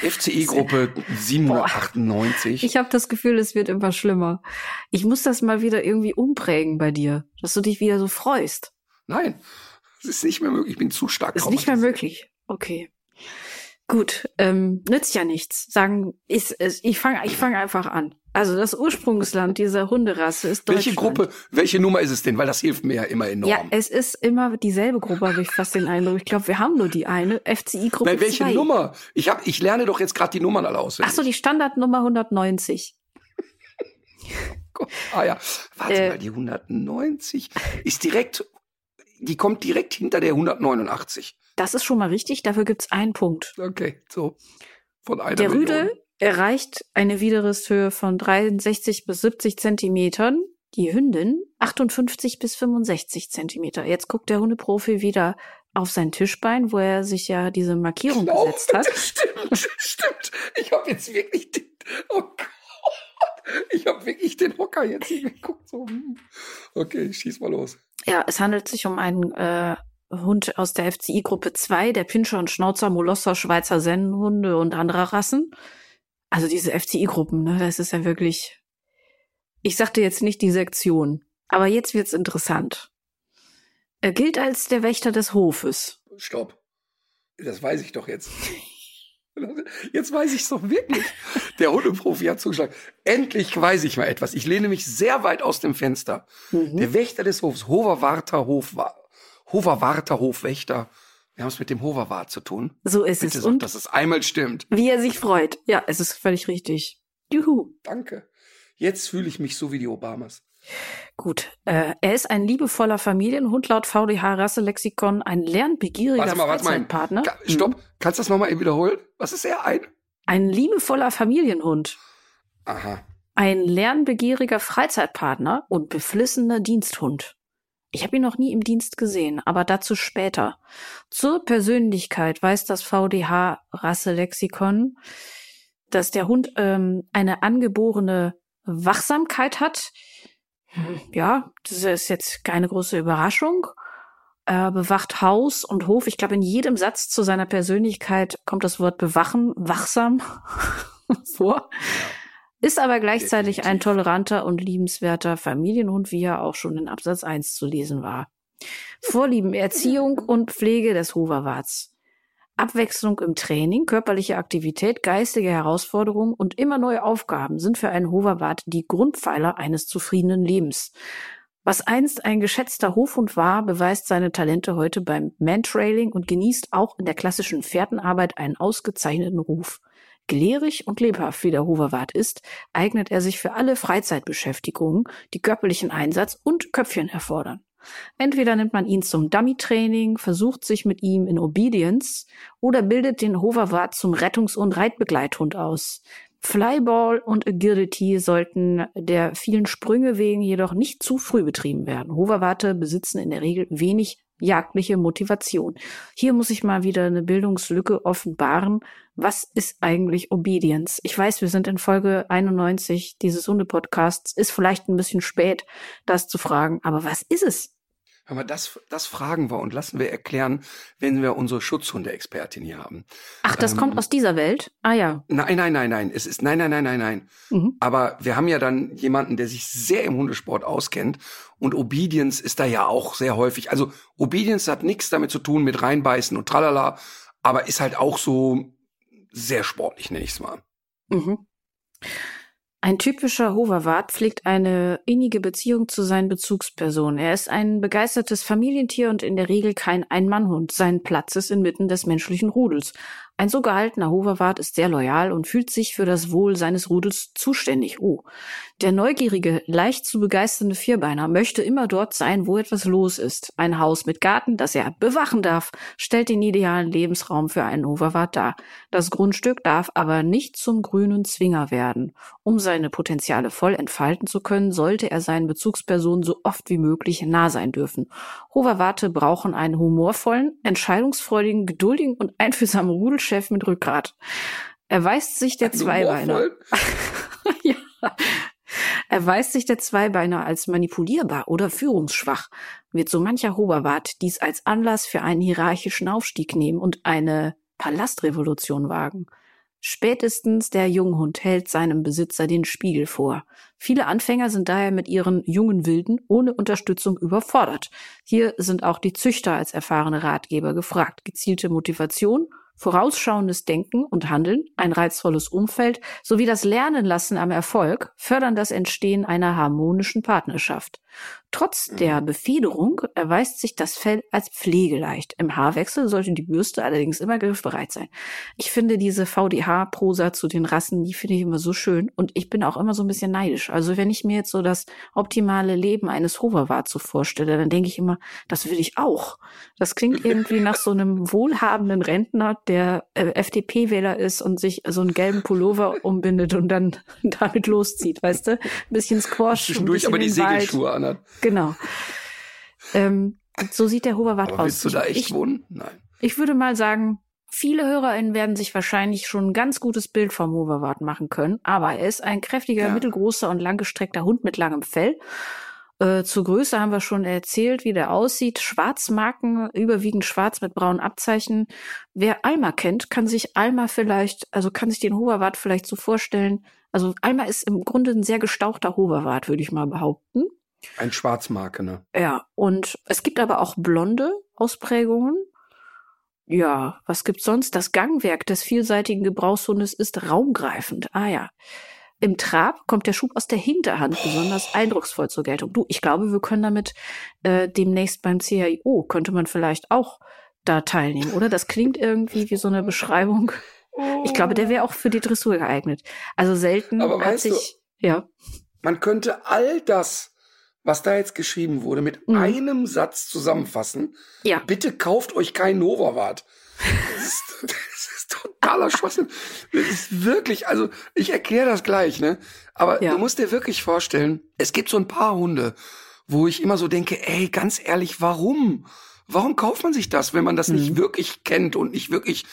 FCI-Gruppe 798. Ich habe das Gefühl, es wird immer schlimmer. Ich muss das mal wieder irgendwie umprägen bei dir, dass du dich wieder so freust. Nein, es ist nicht mehr möglich. Ich bin zu stark. Ist nicht mehr möglich. Okay. Gut, ähm, nützt ja nichts. Sagen, ist, ist, ich fange ich fang einfach an. Also das Ursprungsland dieser Hunderasse ist Deutschland. Welche Gruppe, welche Nummer ist es denn? Weil das hilft mir ja immer enorm. Ja, es ist immer dieselbe Gruppe, habe ich fast den Eindruck. Ich glaube, wir haben nur die eine, FCI-Gruppe Nein, welche zwei. Nummer? Ich, hab, ich lerne doch jetzt gerade die Nummern alle auswendig. Ach so, die Standardnummer 190. ah ja, warte äh, mal, die 190 ist direkt, die kommt direkt hinter der 189. Das ist schon mal richtig, dafür gibt's einen Punkt. Okay, so. Von einer Der Million. Rüde erreicht eine Widerrisshöhe von 63 bis 70 Zentimetern. Die Hündin 58 bis 65 Zentimeter. Jetzt guckt der Hundeprofi wieder auf sein Tischbein, wo er sich ja diese Markierung genau, gesetzt hat. Stimmt, stimmt. Ich habe jetzt wirklich den, oh Gott, ich habe wirklich den Hocker jetzt geguckt. So. Hm. Okay, schieß mal los. Ja, es handelt sich um einen äh, Hund aus der FCI-Gruppe 2, der Pinscher und Schnauzer, Molosser, Schweizer Sennenhunde und andere Rassen. Also diese FCI-Gruppen, ne, das ist ja wirklich. Ich sagte jetzt nicht die Sektion, aber jetzt wird's interessant. Er gilt als der Wächter des Hofes. Stopp. Das weiß ich doch jetzt. Jetzt weiß ich es doch wirklich. Der Hundeprofi hat zugeschlagen. Endlich weiß ich mal etwas. Ich lehne mich sehr weit aus dem Fenster. Mhm. Der Wächter des Hofs, Hoverwarter Hof, Hoverwarter Hofwächter. Wir haben es mit dem Hoverwart zu tun. So ist Bitte es. Sag, und dass es einmal stimmt. Wie er sich freut. Ja, es ist völlig richtig. Juhu. Danke. Jetzt fühle ich mich so wie die Obamas. Gut. Äh, er ist ein liebevoller Familienhund laut VDH-Rasselexikon, ein lernbegieriger warte mal, warte Freizeitpartner. Mal. Stopp. Hm. Kannst du das nochmal eben wiederholen? Was ist er? Ein? Ein liebevoller Familienhund. Aha. Ein lernbegieriger Freizeitpartner und beflissener Diensthund. Ich habe ihn noch nie im Dienst gesehen, aber dazu später. Zur Persönlichkeit weiß das VDH-Rasselexikon, dass der Hund ähm, eine angeborene Wachsamkeit hat. Ja, das ist jetzt keine große Überraschung. Er bewacht Haus und Hof. Ich glaube, in jedem Satz zu seiner Persönlichkeit kommt das Wort bewachen, wachsam vor. Ist aber gleichzeitig Definitiv. ein toleranter und liebenswerter Familienhund, wie er auch schon in Absatz 1 zu lesen war. Vorlieben, Erziehung und Pflege des Hoverwarts. Abwechslung im Training, körperliche Aktivität, geistige Herausforderungen und immer neue Aufgaben sind für einen Hoverwart die Grundpfeiler eines zufriedenen Lebens. Was einst ein geschätzter Hofhund war, beweist seine Talente heute beim Mantrailing und genießt auch in der klassischen Fährtenarbeit einen ausgezeichneten Ruf. Gelehrig und lebhaft wie der Hoverwart ist, eignet er sich für alle Freizeitbeschäftigungen, die körperlichen Einsatz und Köpfchen erfordern. Entweder nimmt man ihn zum Dummy-Training, versucht sich mit ihm in Obedience oder bildet den Hoverwart zum Rettungs- und Reitbegleithund aus. Flyball und Agility sollten der vielen Sprünge wegen jedoch nicht zu früh betrieben werden. Hoverwarte besitzen in der Regel wenig jagdliche Motivation. Hier muss ich mal wieder eine Bildungslücke offenbaren. Was ist eigentlich Obedience? Ich weiß, wir sind in Folge 91 dieses Hunde-Podcasts. Ist vielleicht ein bisschen spät, das zu fragen. Aber was ist es? Hör mal, das, das fragen wir und lassen wir erklären, wenn wir unsere Schutzhunde-Expertin hier haben. Ach, das ähm, kommt aus dieser Welt? Ah ja. Nein, nein, nein, nein. Es ist nein, nein, nein, nein, nein. Mhm. Aber wir haben ja dann jemanden, der sich sehr im Hundesport auskennt und Obedience ist da ja auch sehr häufig. Also Obedience hat nichts damit zu tun mit reinbeißen und tralala, aber ist halt auch so sehr sportlich, nenne ich es mal. Mhm. Ein typischer Hoverwart pflegt eine innige Beziehung zu seinen Bezugspersonen. Er ist ein begeistertes Familientier und in der Regel kein Ein-Mann-Hund. Sein Platz ist inmitten des menschlichen Rudels. Ein so gehaltener Hoverwart ist sehr loyal und fühlt sich für das Wohl seines Rudels zuständig. Oh. Der neugierige, leicht zu begeisternde Vierbeiner möchte immer dort sein, wo etwas los ist. Ein Haus mit Garten, das er bewachen darf, stellt den idealen Lebensraum für einen Hoverwart dar. Das Grundstück darf aber nicht zum grünen Zwinger werden. Um seine Potenziale voll entfalten zu können, sollte er seinen Bezugspersonen so oft wie möglich nah sein dürfen. Hoverwarte brauchen einen humorvollen, entscheidungsfreudigen, geduldigen und einfühlsamen Rudel Chef mit Rückgrat. Erweist sich der Zweibeiner. ja. Erweist sich der Zweibeiner als manipulierbar oder führungsschwach, wird so mancher Hoberwart dies als Anlass für einen hierarchischen Aufstieg nehmen und eine Palastrevolution wagen. Spätestens der Junghund hält seinem Besitzer den Spiegel vor. Viele Anfänger sind daher mit ihren jungen Wilden ohne Unterstützung überfordert. Hier sind auch die Züchter als erfahrene Ratgeber gefragt. Gezielte Motivation Vorausschauendes Denken und Handeln, ein reizvolles Umfeld sowie das Lernen lassen am Erfolg fördern das Entstehen einer harmonischen Partnerschaft. Trotz mhm. der Befederung erweist sich das Fell als pflegeleicht. Im Haarwechsel sollte die Bürste allerdings immer griffbereit sein. Ich finde diese VDH-Prosa zu den Rassen, die finde ich immer so schön und ich bin auch immer so ein bisschen neidisch. Also wenn ich mir jetzt so das optimale Leben eines Hoverwarts so vorstelle, dann denke ich immer, das will ich auch. Das klingt irgendwie nach so einem wohlhabenden Rentner, der äh, FDP-Wähler ist und sich so einen gelben Pullover umbindet und dann damit loszieht, weißt du? Ein bisschen Squash. Zwischendurch aber die Segelschuhe anhat. Genau. Ähm, so sieht der Hoverwart aus. Willst du da echt ich, wohnen? Nein. Ich würde mal sagen, viele HörerInnen werden sich wahrscheinlich schon ein ganz gutes Bild vom Hoverwart machen können, aber er ist ein kräftiger, ja. mittelgroßer und langgestreckter Hund mit langem Fell. Äh, zur Größe haben wir schon erzählt, wie der aussieht. Schwarzmarken, überwiegend schwarz mit braunen Abzeichen. Wer Alma kennt, kann sich Alma vielleicht, also kann sich den Hoverwart vielleicht so vorstellen. Also Alma ist im Grunde ein sehr gestauchter Hoverwart, würde ich mal behaupten. Ein Schwarzmarke, ne? Ja, und es gibt aber auch blonde Ausprägungen. Ja, was gibt's sonst? Das Gangwerk des vielseitigen Gebrauchshundes ist raumgreifend. Ah ja. Im Trab kommt der Schub aus der Hinterhand Boah. besonders eindrucksvoll zur Geltung. Du, ich glaube, wir können damit äh, demnächst beim CIO, könnte man vielleicht auch da teilnehmen, oder? Das klingt irgendwie wie so eine Beschreibung. Ich glaube, der wäre auch für die Dressur geeignet. Also selten Aber hat sich, du, ja. Man könnte all das was da jetzt geschrieben wurde, mit mhm. einem Satz zusammenfassen. Ja. Bitte kauft euch kein Novawart. Das ist, das ist totaler Schwachsinn. Das ist wirklich, also ich erkläre das gleich, ne? Aber ja. du musst dir wirklich vorstellen, es gibt so ein paar Hunde, wo ich immer so denke, ey, ganz ehrlich, warum? Warum kauft man sich das, wenn man das mhm. nicht wirklich kennt und nicht wirklich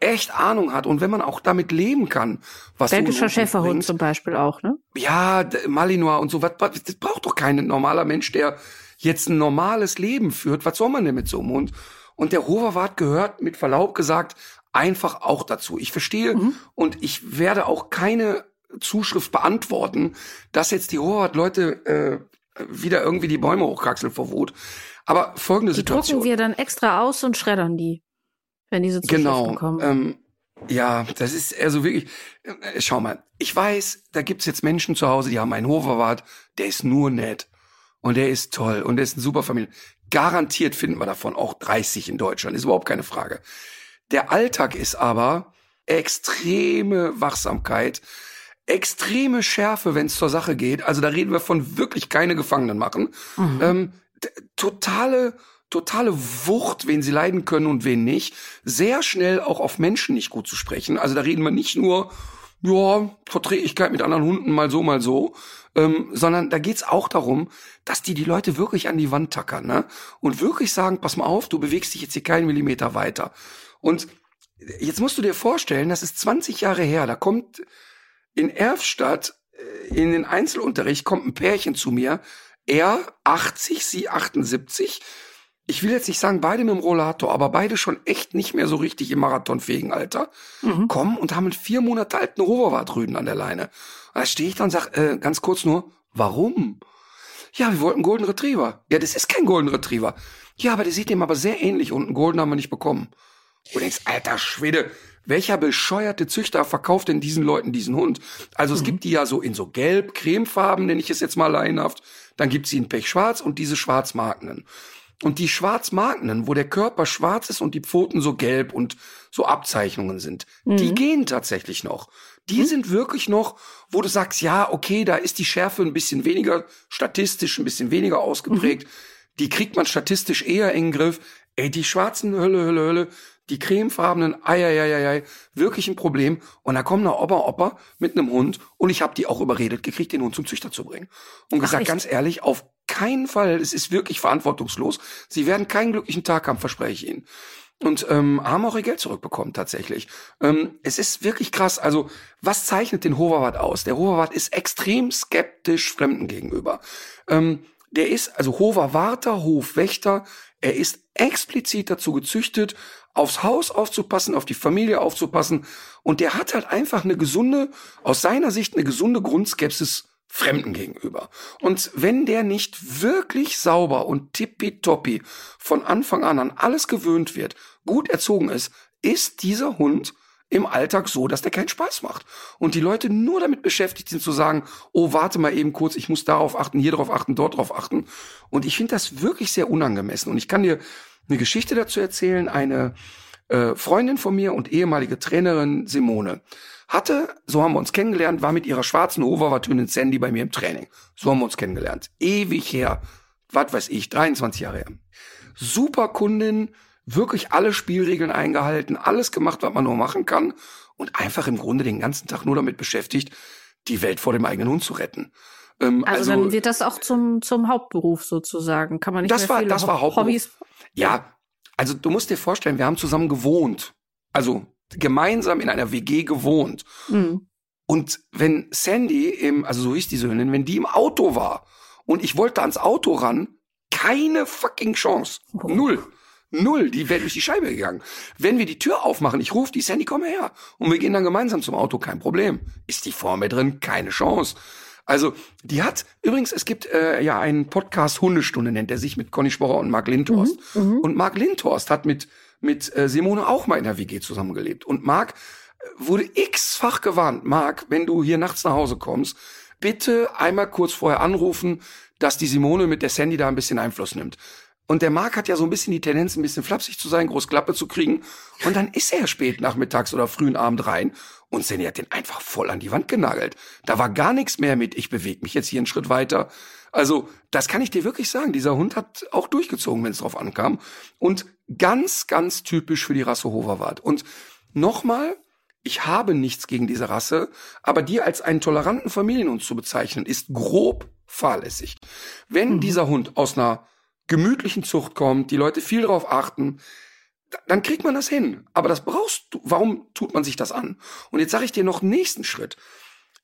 echt Ahnung hat und wenn man auch damit leben kann, was Belgischer Schäferhund bringt. zum Beispiel auch, ne? Ja, Malinois und so, was, das braucht doch kein normaler Mensch, der jetzt ein normales Leben führt. Was soll man denn mit so einem Hund? Und der Hoverwart gehört, mit Verlaub gesagt, einfach auch dazu. Ich verstehe mhm. und ich werde auch keine Zuschrift beantworten, dass jetzt die Hoverwart-Leute äh, wieder irgendwie die Bäume hochkraxeln vor Wut. Aber folgende die Situation. Die drucken wir dann extra aus und schreddern die. Wenn diese Zuschriften Genau. kommen. Ähm, ja, das ist also wirklich. Äh, schau mal, ich weiß, da gibt's jetzt Menschen zu Hause, die haben einen Hoverwart, der ist nur nett und der ist toll und der ist eine super Familie. Garantiert finden wir davon auch 30 in Deutschland, ist überhaupt keine Frage. Der Alltag ist aber extreme Wachsamkeit, extreme Schärfe, wenn es zur Sache geht. Also da reden wir von wirklich keine Gefangenen machen. Mhm. Ähm, totale, totale Wucht, wen sie leiden können und wen nicht. Sehr schnell auch auf Menschen nicht gut zu sprechen. Also da reden wir nicht nur, ja, Verträglichkeit mit anderen Hunden, mal so, mal so, ähm, sondern da geht's auch darum, dass die die Leute wirklich an die Wand tackern, ne? Und wirklich sagen, pass mal auf, du bewegst dich jetzt hier keinen Millimeter weiter. Und jetzt musst du dir vorstellen, das ist 20 Jahre her, da kommt in Erfstadt äh, in den Einzelunterricht kommt ein Pärchen zu mir, er 80, sie 78. Ich will jetzt nicht sagen, beide mit dem Rollator, aber beide schon echt nicht mehr so richtig im marathonfähigen Alter, Mhm. kommen und haben einen vier Monate alten Hoverwartrüden an der Leine. Und da stehe ich dann und sag, äh, ganz kurz nur, warum? Ja, wir wollten Golden Retriever. Ja, das ist kein Golden Retriever. Ja, aber der sieht dem aber sehr ähnlich und einen Golden haben wir nicht bekommen. Und du denkst, alter Schwede, welcher bescheuerte Züchter verkauft denn diesen Leuten diesen Hund? Also es gibt die ja so in so gelb, cremefarben, nenne ich es jetzt mal laienhaft. Dann gibt sie in Pechschwarz und diese schwarzmarkenen. Und die schwarzmarkenen, wo der Körper schwarz ist und die Pfoten so gelb und so Abzeichnungen sind, die gehen tatsächlich noch. Die sind wirklich noch, wo du sagst, ja, okay, da ist die Schärfe ein bisschen weniger statistisch, ein bisschen weniger ausgeprägt. Die kriegt man statistisch eher in den Griff. Ey, die schwarzen Hölle, Hölle, Hölle, die cremefarbenen, ei, ei, ei, ei, ei, wirklich ein Problem. Und da kommt eine Opa, Opa mit einem Hund und ich habe die auch überredet gekriegt, den Hund zum Züchter zu bringen. Und gesagt, echt? ganz ehrlich, auf keinen Fall, es ist wirklich verantwortungslos. Sie werden keinen glücklichen Tag haben, verspreche ich Ihnen. Und ähm, haben auch ihr Geld zurückbekommen tatsächlich. Ähm, es ist wirklich krass. Also was zeichnet den Hoverwart aus? Der Hoverwart ist extrem skeptisch Fremden gegenüber. Ähm, der ist also Hoverwarter, Hofwächter. Er ist explizit dazu gezüchtet, aufs Haus aufzupassen, auf die Familie aufzupassen. Und der hat halt einfach eine gesunde, aus seiner Sicht eine gesunde Grundskepsis Fremden gegenüber. Und wenn der nicht wirklich sauber und tippitoppi von Anfang an an alles gewöhnt wird, gut erzogen ist, ist dieser Hund im Alltag so, dass der keinen Spaß macht. Und die Leute nur damit beschäftigt sind zu sagen, oh, warte mal eben kurz, ich muss darauf achten, hier drauf achten, dort drauf achten. Und ich finde das wirklich sehr unangemessen. Und ich kann dir eine Geschichte dazu erzählen. Eine äh, Freundin von mir und ehemalige Trainerin Simone hatte, so haben wir uns kennengelernt, war mit ihrer schwarzen Hoverwartünin Sandy bei mir im Training. So haben wir uns kennengelernt. Ewig her. Was weiß ich, 23 Jahre her. Super Kundin, wirklich alle Spielregeln eingehalten, alles gemacht, was man nur machen kann und einfach im Grunde den ganzen Tag nur damit beschäftigt, die Welt vor dem eigenen Hund zu retten. Ähm, Also, dann wird das auch zum, zum Hauptberuf sozusagen. Kann man nicht Das mehr war- viele das war Hauptberuf. Hobbys. Ja, also du musst dir vorstellen, wir haben zusammen gewohnt. Also gemeinsam in einer WG gewohnt. Mhm. Und wenn Sandy im, also so hieß diese Hündin, wenn die im Auto war und ich wollte ans Auto ran, keine fucking Chance. Oh. Null. Null. Die wäre durch die Scheibe gegangen. Wenn wir die Tür aufmachen, ich rufe die Sandy, komm her. Und wir gehen dann gemeinsam zum Auto, kein Problem. Ist die vor mir drin? Keine Chance. Also, die hat, übrigens, es gibt äh, ja einen Podcast Hundestunde, nennt er sich, mit Conny Sporrer und Marc Lindhorst. Und Marc Lindhorst hat mit, mit äh, Simone auch mal in der WG zusammengelebt. Und Marc äh, wurde x-fach gewarnt. Marc, wenn du hier nachts nach Hause kommst, bitte einmal kurz vorher anrufen, dass die Simone mit der Sandy da ein bisschen Einfluss nimmt. Und der Marc hat ja so ein bisschen die Tendenz, ein bisschen flapsig zu sein, groß Klappe zu kriegen. Und dann ist er spät nachmittags oder frühen Abend rein. Und Sandy hat den einfach voll an die Wand genagelt. Da war gar nichts mehr mit, ich bewege mich jetzt hier einen Schritt weiter. Also, das kann ich dir wirklich sagen. Dieser Hund hat auch durchgezogen, wenn es drauf ankam. Und ganz, ganz typisch für die Rasse Hoverwart. Und nochmal, ich habe nichts gegen diese Rasse, aber die als einen toleranten Familienhund zu bezeichnen, ist grob fahrlässig. Wenn dieser Hund aus einer gemütlichen Zucht kommt, die Leute viel darauf achten, da- dann kriegt man das hin. Aber das brauchst du. Warum tut man sich das an? Und jetzt sage ich dir noch einen nächsten Schritt.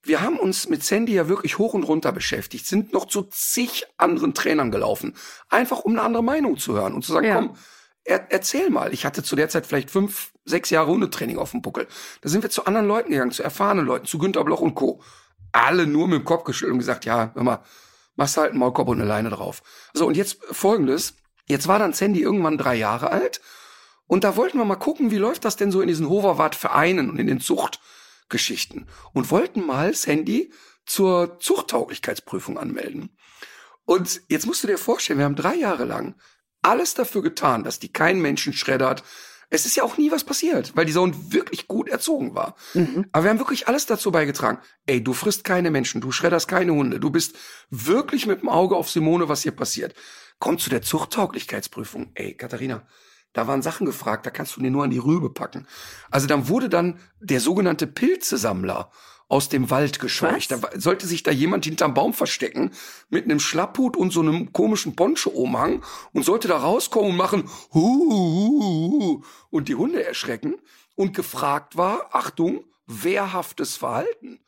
Wir haben uns mit Sandy ja wirklich hoch und runter beschäftigt, sind noch zu zig anderen Trainern gelaufen, einfach um eine andere Meinung zu hören und zu sagen, Ja. komm, er, erzähl mal. Ich hatte zu der Zeit vielleicht fünf, sechs Jahre Hundetraining auf dem Buckel. Da sind wir zu anderen Leuten gegangen, zu erfahrenen Leuten, zu Günter Bloch und Co. Alle nur mit dem Kopf geschüttelt und gesagt, ja, hör mal, machst halt einen Maulkorb und eine Leine drauf. So, und jetzt folgendes. Jetzt war dann Sandy irgendwann drei Jahre alt Und da wollten wir mal gucken, wie läuft das denn so in diesen Hoverwart-Vereinen und in den Zuchtgeschichten. Und wollten mal Sandy zur Zuchttauglichkeitsprüfung anmelden. Und jetzt musst du dir vorstellen, wir haben drei Jahre lang alles dafür getan, dass die keinen Menschen schreddert. Es ist ja auch nie was passiert, weil dieser Hund wirklich gut erzogen war. Mhm. Aber wir haben wirklich alles dazu beigetragen. Ey, du frisst keine Menschen, du schredderst keine Hunde, du bist wirklich mit dem Auge auf Simone, was hier passiert. Komm zu der Zuchttauglichkeitsprüfung. Ey, Katharina, da waren Sachen gefragt, da kannst du dir nur an die Rübe packen. Also dann wurde dann der sogenannte Pilzesammler aus dem Wald gescheucht. Was? Da sollte sich da jemand hinterm Baum verstecken mit einem Schlapphut und so einem komischen Poncho-Umhang und sollte da rauskommen und machen hu, hu, hu, und die Hunde erschrecken und gefragt war, Achtung, wehrhaftes Verhalten.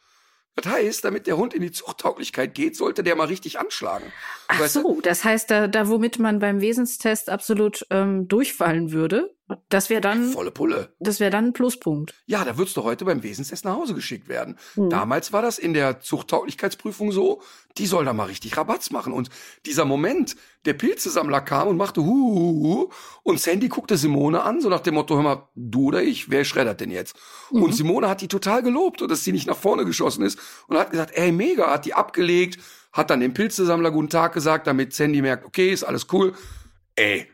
Das heißt, damit der Hund in die Zuchttauglichkeit geht, sollte der mal richtig anschlagen. Ach weißt so, du? das heißt, da, da womit man beim Wesenstest absolut ähm, durchfallen würde, das wäre dann volle Pulle. Das wäre dann ein Pluspunkt. Ja, da würdest du heute beim Wesenstest nach Hause geschickt werden. Mhm. Damals war das in der Zuchttauglichkeitsprüfung so, die soll da mal richtig Rabatz machen. Und dieser Moment, der Pilzesammler kam und machte hu, hu, hu und Sandy guckte Simone an, so nach dem Motto, hör mal, du oder ich, wer schreddert denn jetzt? Mhm. Und Simone hat die total gelobt, dass sie nicht nach vorne geschossen ist und hat gesagt, ey, mega, hat die abgelegt, hat dann dem Pilzesammler guten Tag gesagt, damit Sandy merkt, okay, ist alles cool. Ey,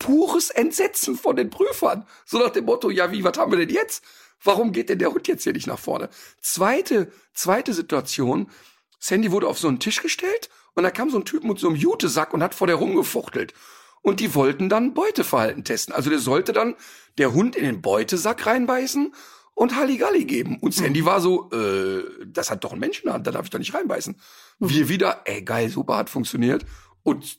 pures Entsetzen von den Prüfern. So nach dem Motto, ja, wie, was haben wir denn jetzt? Warum geht denn der Hund jetzt hier nicht nach vorne? Zweite, zweite Situation. Sandy wurde auf so einen Tisch gestellt und da kam so ein Typ mit so einem Jutesack und hat vor der rumgefuchtelt. Und die wollten dann Beuteverhalten testen. Also der sollte dann der Hund in den Beutesack reinbeißen und Halligalli geben. Und Sandy war so, äh, das hat doch ein Menschenhand, da darf ich doch nicht reinbeißen. Wir wieder, ey, geil, super, hat funktioniert. Und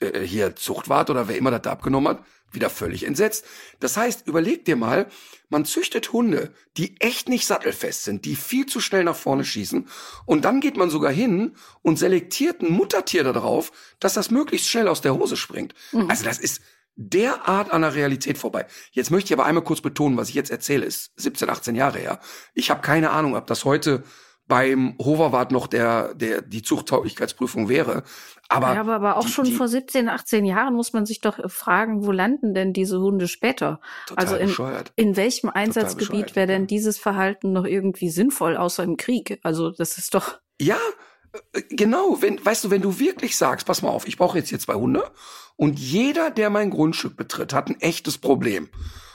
äh, hier Zuchtwart oder wer immer das da abgenommen hat, wieder völlig entsetzt. Das heißt, überleg dir mal, man züchtet Hunde, die echt nicht sattelfest sind, die viel zu schnell nach vorne schießen. Und dann geht man sogar hin und selektiert ein Muttertier darauf, dass das möglichst schnell aus der Hose springt. Mhm. Also das ist derart an der Realität vorbei. Jetzt möchte ich aber einmal kurz betonen, was ich jetzt erzähle, ist 17, 18 Jahre her. Ich habe keine Ahnung, ob das heute beim Hoverwart noch der, der, die Zuchttauglichkeitsprüfung wäre. Aber, ja, aber, aber auch die, schon die, vor 17, 18 Jahren muss man sich doch fragen, wo landen denn diese Hunde später? also in, bescheuert. in welchem Einsatzgebiet wäre denn dieses Verhalten noch irgendwie sinnvoll, außer im Krieg? Also das ist doch. Ja, äh, genau. Wenn, weißt du, wenn du wirklich sagst, pass mal auf, ich brauche jetzt hier zwei Hunde und jeder, der mein Grundstück betritt, hat ein echtes Problem.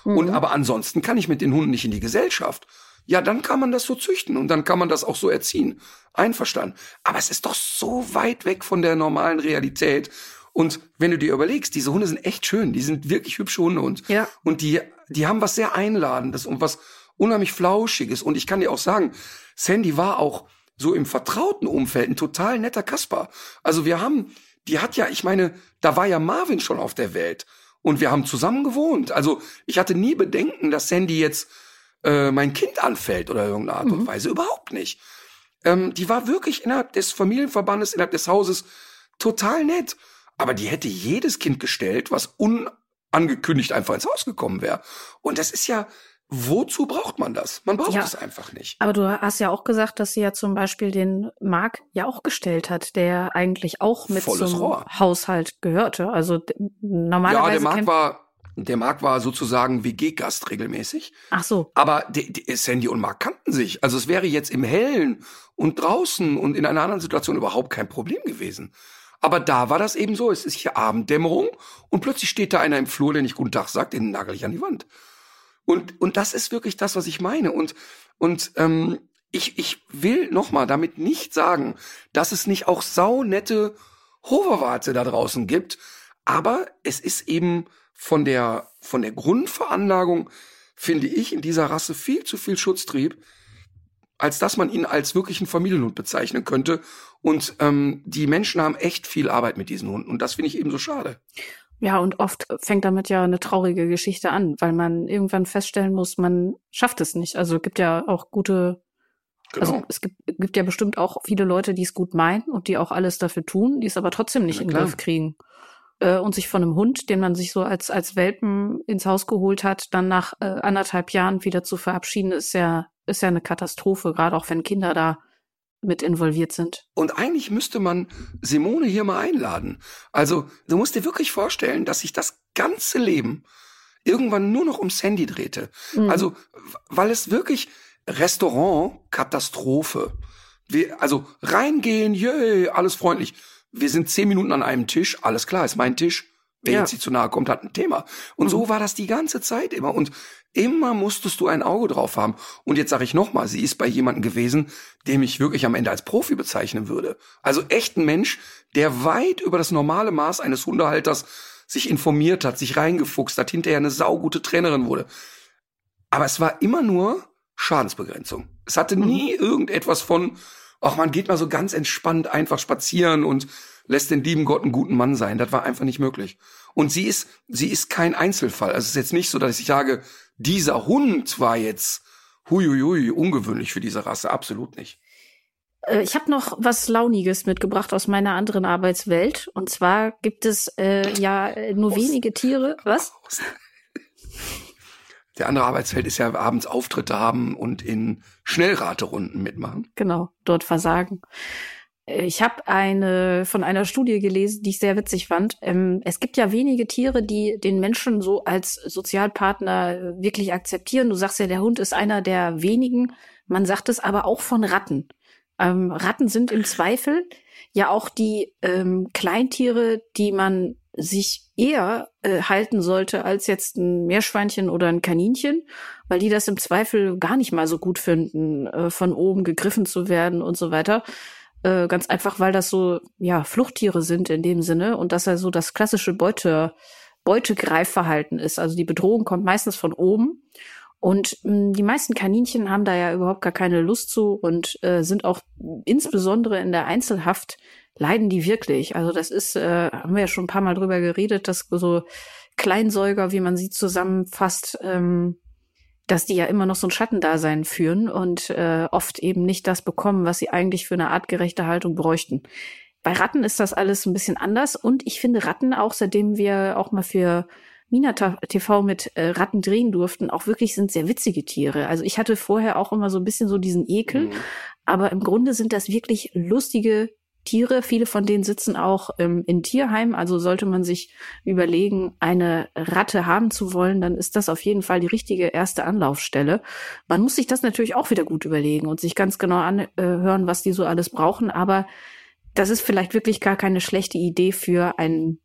Mhm. Und aber ansonsten kann ich mit den Hunden nicht in die Gesellschaft ja, dann kann man das so züchten und dann kann man das auch so erziehen. Einverstanden. Aber es ist doch so weit weg von der normalen Realität. Und wenn du dir überlegst, diese Hunde sind echt schön, die sind wirklich hübsche Hunde und, ja. und die, die haben was sehr Einladendes und was unheimlich Flauschiges. Und ich kann dir auch sagen, Sandy war auch so im vertrauten Umfeld ein total netter Kasper. Also wir haben, die hat ja, ich meine, da war ja Marvin schon auf der Welt und wir haben zusammen gewohnt. Also ich hatte nie Bedenken, dass Sandy jetzt äh, mein Kind anfällt oder irgendeine Art mhm. und Weise. Überhaupt nicht. Ähm, die war wirklich innerhalb des Familienverbandes, innerhalb des Hauses total nett. Aber die hätte jedes Kind gestellt, was unangekündigt einfach ins Haus gekommen wäre. Und das ist ja, wozu braucht man das? Man braucht es einfach nicht. Aber du hast ja auch gesagt, dass sie ja zum Beispiel den Mark ja auch gestellt hat, der eigentlich auch mit Volles zum Rohr. Haushalt gehörte. Also normalerweise. Ja, der Mark war der Marc war sozusagen WG-Gast regelmäßig. Ach so. Aber die, die, Sandy und Marc kannten sich. Also es wäre jetzt im Hellen und draußen und in einer anderen Situation überhaupt kein Problem gewesen. Aber da war das eben so. Es ist hier Abenddämmerung und plötzlich steht da einer im Flur, der nicht Guten Tag sagt, den nagel ich an die Wand. Und, und das ist wirklich das, was ich meine. Und, und ähm, ich, ich will nochmal damit nicht sagen, dass es nicht auch saunette Hoverwarte da draußen gibt. Aber es ist eben von der, von der Grundveranlagung finde ich in dieser Rasse viel zu viel Schutztrieb, als dass man ihn als wirklichen Familienhund bezeichnen könnte. Und ähm, die Menschen haben echt viel Arbeit mit diesen Hunden. Und das finde ich eben so schade. Ja, und oft fängt damit ja eine traurige Geschichte an, weil man irgendwann feststellen muss, man schafft es nicht. Also es gibt ja auch gute, also genau. also es gibt, gibt ja bestimmt auch viele Leute, die es gut meinen und die auch alles dafür tun, die es aber trotzdem nicht ja, in den Griff kriegen äh, und sich von einem Hund, den man sich so als, als Welpen ins Haus geholt hat, dann nach äh, anderthalb Jahren wieder zu verabschieden, ist ja, ist ja eine Katastrophe, gerade auch wenn Kinder da mit involviert sind. Und eigentlich müsste man Simone hier mal einladen. Also, du musst dir wirklich vorstellen, dass sich das ganze Leben irgendwann nur noch ums Handy drehte. Mhm. Also, weil es wirklich Restaurant, Katastrophe. Wir, also reingehen, yay, alles freundlich. Wir sind zehn Minuten an einem Tisch, alles klar, ist mein Tisch. Wer ja. jetzt nicht zu nahe kommt, hat ein Thema. Und mhm. so war das die ganze Zeit immer. Und immer musstest du ein Auge drauf haben. Und jetzt sage ich nochmal, sie ist bei jemandem gewesen, dem ich wirklich am Ende als Profi bezeichnen würde. Also echt ein Mensch, der weit über das normale Maß eines Hundehalters sich informiert hat, sich reingefuchst hat, hinterher eine saugute Trainerin wurde. Aber es war immer nur Schadensbegrenzung. Es hatte nie mhm. irgendetwas von, ach, man geht mal so ganz entspannt einfach spazieren und lässt den lieben Gott einen guten Mann sein. Das war einfach nicht möglich. Und sie ist, sie ist kein Einzelfall. Also es ist jetzt nicht so, dass ich sage, dieser Hund war jetzt huiuiui, ungewöhnlich für diese Rasse. Absolut nicht. Äh, ich habe noch was Launiges mitgebracht aus meiner anderen Arbeitswelt. Und zwar gibt es äh, ja nur wenige Tiere. Was? Der andere Arbeitsfeld ist ja abends Auftritte haben und in Schnellraterunden mitmachen. Genau, dort versagen. Ich habe eine von einer Studie gelesen, die ich sehr witzig fand. Ähm, es gibt ja wenige Tiere, die den Menschen so als Sozialpartner äh, wirklich akzeptieren. Du sagst ja, der Hund ist einer der wenigen. Man sagt es aber auch von Ratten. Ähm, Ratten sind im Zweifel ja auch die ähm, Kleintiere, die man sich eher äh, halten sollte als jetzt ein Meerschweinchen oder ein Kaninchen, weil die das im Zweifel gar nicht mal so gut finden, äh, von oben gegriffen zu werden und so weiter. Äh, ganz einfach, weil das so, ja, Fluchttiere sind in dem Sinne und dass er so das klassische Beute, Beutegreifverhalten ist. Also die Bedrohung kommt meistens von oben. Und mh, hm, die meisten Kaninchen haben da ja überhaupt gar keine Lust zu und äh, sind auch insbesondere in der Einzelhaft leiden die wirklich. Also das ist, äh, haben wir ja schon ein paar Mal drüber geredet, dass so Kleinsäuger, wie man sie zusammenfasst, ähm, dass die ja immer noch so ein Schattendasein führen und äh, oft eben nicht das bekommen, was sie eigentlich für eine artgerechte Haltung bräuchten. Bei Ratten ist das alles ein bisschen anders und ich finde Ratten auch, seitdem wir auch mal für Mina TV mit äh, Ratten drehen durften, auch wirklich sind sehr witzige Tiere. Also ich hatte vorher auch immer so ein bisschen so diesen Ekel, mhm. aber im Grunde sind das wirklich lustige Tiere. Viele von denen sitzen auch ähm, in Tierheim. Also sollte man sich überlegen, eine Ratte haben zu wollen, dann ist das auf jeden Fall die richtige erste Anlaufstelle. Man muss sich das natürlich auch wieder gut überlegen und sich ganz genau anhören, was die so alles brauchen. Aber das ist vielleicht wirklich gar keine schlechte Idee für einen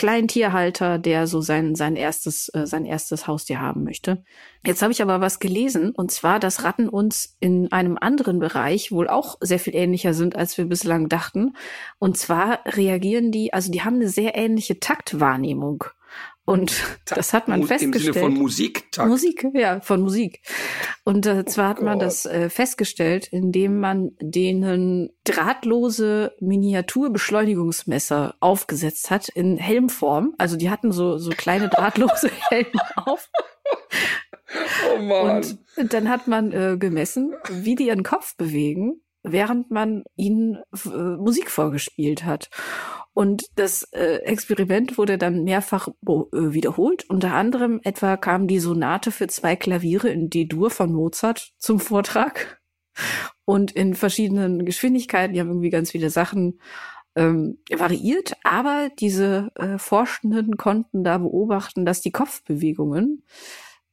kleinen Tierhalter, der so sein, sein erstes, äh, sein erstes Haustier haben möchte. Jetzt habe ich aber was gelesen, und zwar, dass Ratten uns in einem anderen Bereich wohl auch sehr viel ähnlicher sind, als wir bislang dachten. Und zwar reagieren die, also die haben eine sehr ähnliche Taktwahrnehmung. Und das hat man festgestellt. Im Sinne von Musik? Musik, ja, von Musik. Und äh, zwar hat man das äh, festgestellt, indem man denen drahtlose Miniaturbeschleunigungsmesser aufgesetzt hat in Helmform. Also die hatten so, so kleine drahtlose Helme auf. Oh Mann. Und dann hat man äh, gemessen, wie die ihren Kopf bewegen, während man ihnen äh, Musik vorgespielt hat. Und das äh, Experiment wurde dann mehrfach äh, wiederholt. Unter anderem etwa kam die Sonate für zwei Klaviere in D-Dur von Mozart zum Vortrag. Und in verschiedenen Geschwindigkeiten, die haben irgendwie ganz viele Sachen ähm, variiert, aber diese äh, Forschenden konnten da beobachten, dass die Kopfbewegungen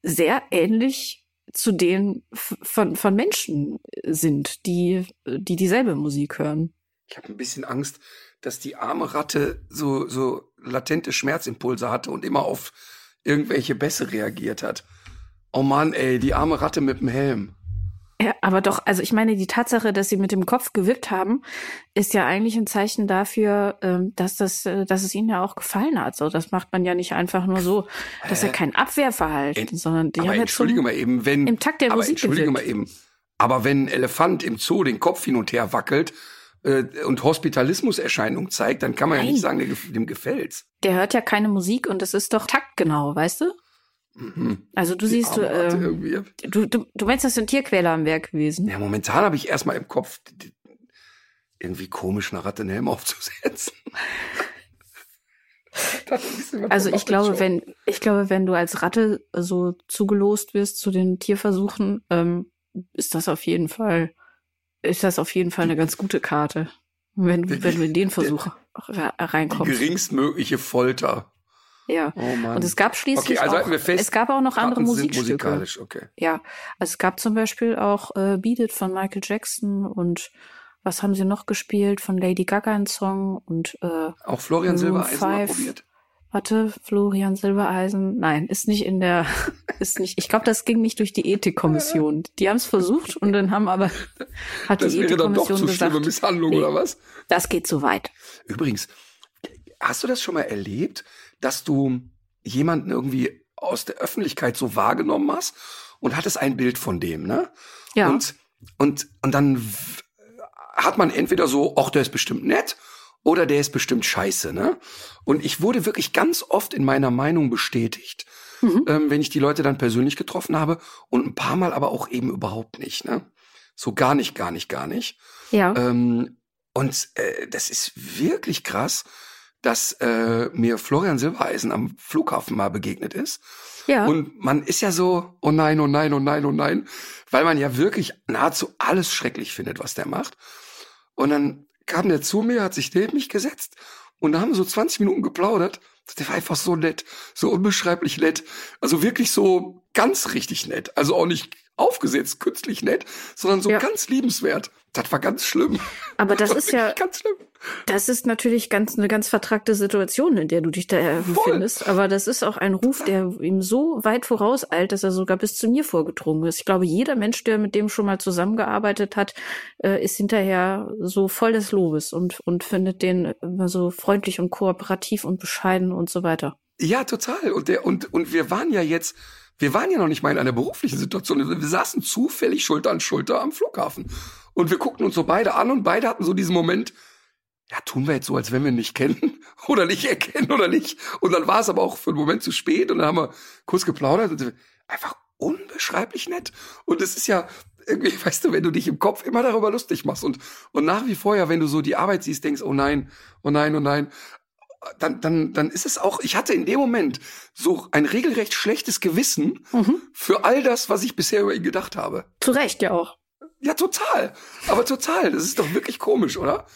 sehr ähnlich zu denen von, von Menschen sind, die, die dieselbe Musik hören. Ich habe ein bisschen Angst, dass die arme Ratte so, so latente Schmerzimpulse hatte und immer auf irgendwelche Bässe reagiert hat. Oh Mann, ey, die arme Ratte mit dem Helm. Ja, aber doch, also ich meine, die Tatsache, dass sie mit dem Kopf gewippt haben, ist ja eigentlich ein Zeichen dafür, ähm, dass das, äh, dass es ihnen ja auch gefallen hat. So, das macht man ja nicht einfach nur so. Das ist ja kein Abwehrverhalten, Ent, sondern die aber haben entschuldige mal eben, wenn im Takt der aber Musik entschuldige gewippt. mal eben, aber wenn ein Elefant im Zoo den Kopf hin und her wackelt äh, und Hospitalismuserscheinung zeigt, dann kann man Nein. ja nicht sagen, dem, dem gefällt's. Der hört ja keine Musik und das ist doch taktgenau, weißt du? Also du Die siehst, äh, du, du, du meinst, das sind Tierquäler am Werk gewesen? Ja, momentan habe ich erstmal im Kopf irgendwie komisch eine Ratte einen Helm aufzusetzen. Also ich glaube, wenn ich glaube, wenn du als Ratte so zugelost wirst zu den Tierversuchen, ähm, ist das auf jeden Fall ist das auf jeden Fall eine ganz gute Karte, wenn wenn du in den Versuch ra- die reinkommst. geringstmögliche Folter. Ja. Oh Mann. Und es gab schließlich Okay, also auch, fest, es gab auch noch andere Musikstücke. Musikalisch, okay. Ja, also es gab zum Beispiel auch äh, Beat It von Michael Jackson und was haben sie noch gespielt? Von Lady Gaga ein Song und äh, Auch Florian Silbereisen mal probiert. warte, Florian Silbereisen. Nein, ist nicht in der, ist nicht, ich glaube, das ging nicht durch die Ethikkommission. Die haben es versucht und dann haben aber, hat Das die wäre dann doch Ethikkommission zu gesagt, schlimme Misshandlung, nee. oder was? das geht zu weit. Übrigens, hast du das schon mal erlebt, dass du jemanden irgendwie aus der Öffentlichkeit so wahrgenommen hast und hattest ein Bild von dem, ne? Ja. Und, und, und dann hat man entweder so, ach, der ist bestimmt nett oder der ist bestimmt scheiße, ne? Und ich wurde wirklich ganz oft in meiner Meinung bestätigt, Mhm. ähm, wenn ich die Leute dann persönlich getroffen habe und ein paar Mal aber auch eben überhaupt nicht, ne? So gar nicht, gar nicht, gar nicht. Ja. Ähm, und äh, das ist wirklich krass, dass äh, mir Florian Silbereisen am Flughafen mal begegnet ist. ja. Und man ist ja so, oh nein, oh nein, oh nein, oh nein, weil man ja wirklich nahezu alles schrecklich findet, was der macht. Und dann kam der zu mir, hat sich neben mich gesetzt und da haben wir so 20 Minuten geplaudert. Der war einfach so nett, so unbeschreiblich nett. Also wirklich so ganz richtig nett. Also auch nicht aufgesetzt, künstlich nett, sondern so Ja. ganz liebenswert. Das war ganz schlimm. Aber das war ist ja, ganz schlimm. das ist natürlich ganz, eine ganz vertrackte Situation, in der du dich da äh, befindest. Aber das ist auch ein Ruf, der ihm so weit vorauseilt, dass er sogar bis zu mir vorgedrungen ist. Ich glaube, jeder Mensch, der mit dem schon mal zusammengearbeitet hat, äh, ist hinterher so voll des Lobes und, und findet den immer so freundlich und kooperativ und bescheiden und so weiter. Ja, total. Und der, und, und wir waren ja jetzt, wir waren ja noch nicht mal in einer beruflichen Situation. Wir saßen zufällig Schulter an Schulter am Flughafen. Und wir guckten uns so beide an und beide hatten so diesen Moment, ja, tun wir jetzt so, als wenn wir ihn nicht kennen oder nicht erkennen oder nicht. Und dann war es aber auch für einen Moment zu spät und dann haben wir kurz geplaudert und einfach unbeschreiblich nett. Und es ist ja, irgendwie, weißt du, wenn du dich im Kopf immer darüber lustig machst und, und nach wie vor ja, wenn du so die Arbeit siehst, denkst, oh nein, oh nein, oh nein, dann, dann, dann ist es auch, ich hatte in dem Moment so ein regelrecht schlechtes Gewissen Mhm. für all das, was ich bisher über ihn gedacht habe. Zu Recht ja auch. Ja, total. Aber total. Das ist doch wirklich komisch, oder?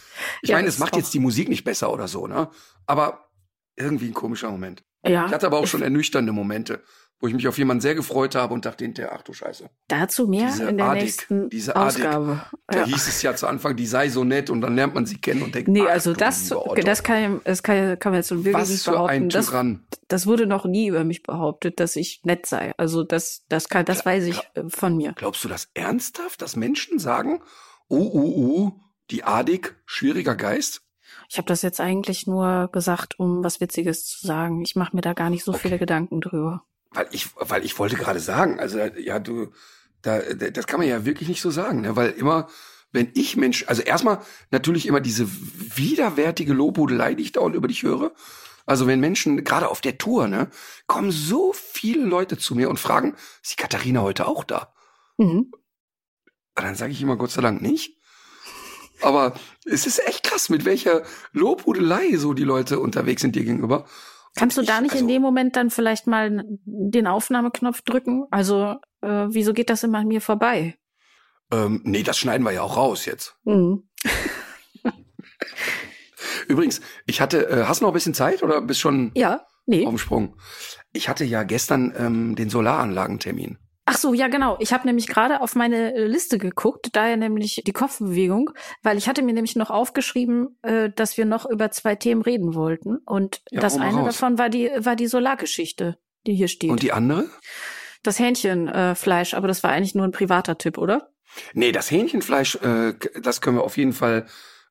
Ich Ja, meine, es macht jetzt die Musik nicht besser oder so, ne? Aber irgendwie ein komischer Moment. Ja. Ich hatte aber auch schon ernüchternde Momente, wo ich mich auf jemanden sehr gefreut habe und dachte hinterher, ach du Scheiße. Dazu mehr Diese in der Adik, nächsten diese Adik. Ausgabe. Da Ja. hieß es ja zu Anfang, die sei so nett und dann lernt man sie kennen und denkt, Nee, also das, das kann, das kann, kann man jetzt so wirklich nicht behaupten. Das, das wurde noch nie über mich behauptet, dass ich nett sei. Also das, das kann, das weiß ich äh, von mir. Glaubst du das ernsthaft, dass Menschen sagen, oh, oh, oh, die Adik, schwieriger Geist? Ich habe das jetzt eigentlich nur gesagt, um was Witziges zu sagen. Ich mache mir da gar nicht so viele Gedanken drüber. Weil ich, weil ich wollte gerade sagen, also ja, du, da, das kann man ja wirklich nicht so sagen, ne? weil immer, wenn ich Mensch, also erstmal natürlich immer diese widerwärtige Lobhudelei, die ich dauernd über dich höre. Also wenn Menschen, gerade auf der Tour, ne, kommen so viele Leute zu mir und fragen, ist die Katharina heute auch da? Mhm. Und dann sage ich immer Gott sei Dank nicht. Aber es ist echt krass, mit welcher Lobhudelei so die Leute unterwegs sind dir gegenüber. Kannst du da nicht also- in dem Moment dann vielleicht mal den Aufnahmeknopf drücken? Also äh, wieso geht das immer an mir vorbei? Ähm, nee, das schneiden wir ja auch raus jetzt. Mhm. Übrigens, ich hatte, äh, hast du noch ein bisschen Zeit oder bist schon Ja, nee. auf dem Sprung? Ich hatte ja gestern ähm, den Solaranlagentermin. Ach so, ja genau. Ich habe nämlich gerade auf meine äh, Liste geguckt, daher nämlich die Kopfbewegung, weil ich hatte mir nämlich noch aufgeschrieben, äh, dass wir noch über zwei Themen reden wollten. Und Ja, das eine raus. davon war die war die Solargeschichte, die hier steht. Und die andere? das Hähnchenfleisch, äh, aber das war eigentlich nur ein privater Tipp, oder? Nee, das Hähnchenfleisch, äh, das können wir auf jeden Fall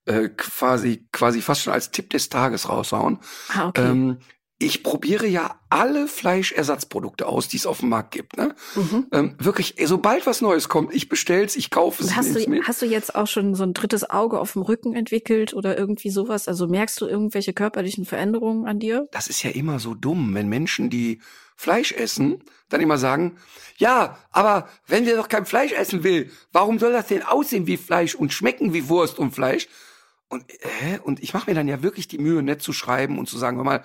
äh, quasi, quasi fast schon als Tipp des Tages raushauen. Ah, okay. Ähm, ich probiere ja alle Fleischersatzprodukte aus, die es auf dem Markt gibt. Ne? mhm. Ähm, wirklich, sobald was Neues kommt, ich bestell's, ich kaufe es, hast du, hast du jetzt auch schon so ein drittes Auge auf dem Rücken entwickelt oder irgendwie sowas? Also merkst du irgendwelche körperlichen Veränderungen an dir? Das ist ja immer so dumm, wenn Menschen, die Fleisch essen, dann immer sagen, ja, aber wenn der doch kein Fleisch essen will, warum soll das denn aussehen wie Fleisch und schmecken wie Wurst und Fleisch? Und, äh, und ich mache mir dann ja wirklich die Mühe, nett zu schreiben und zu sagen, hör mal,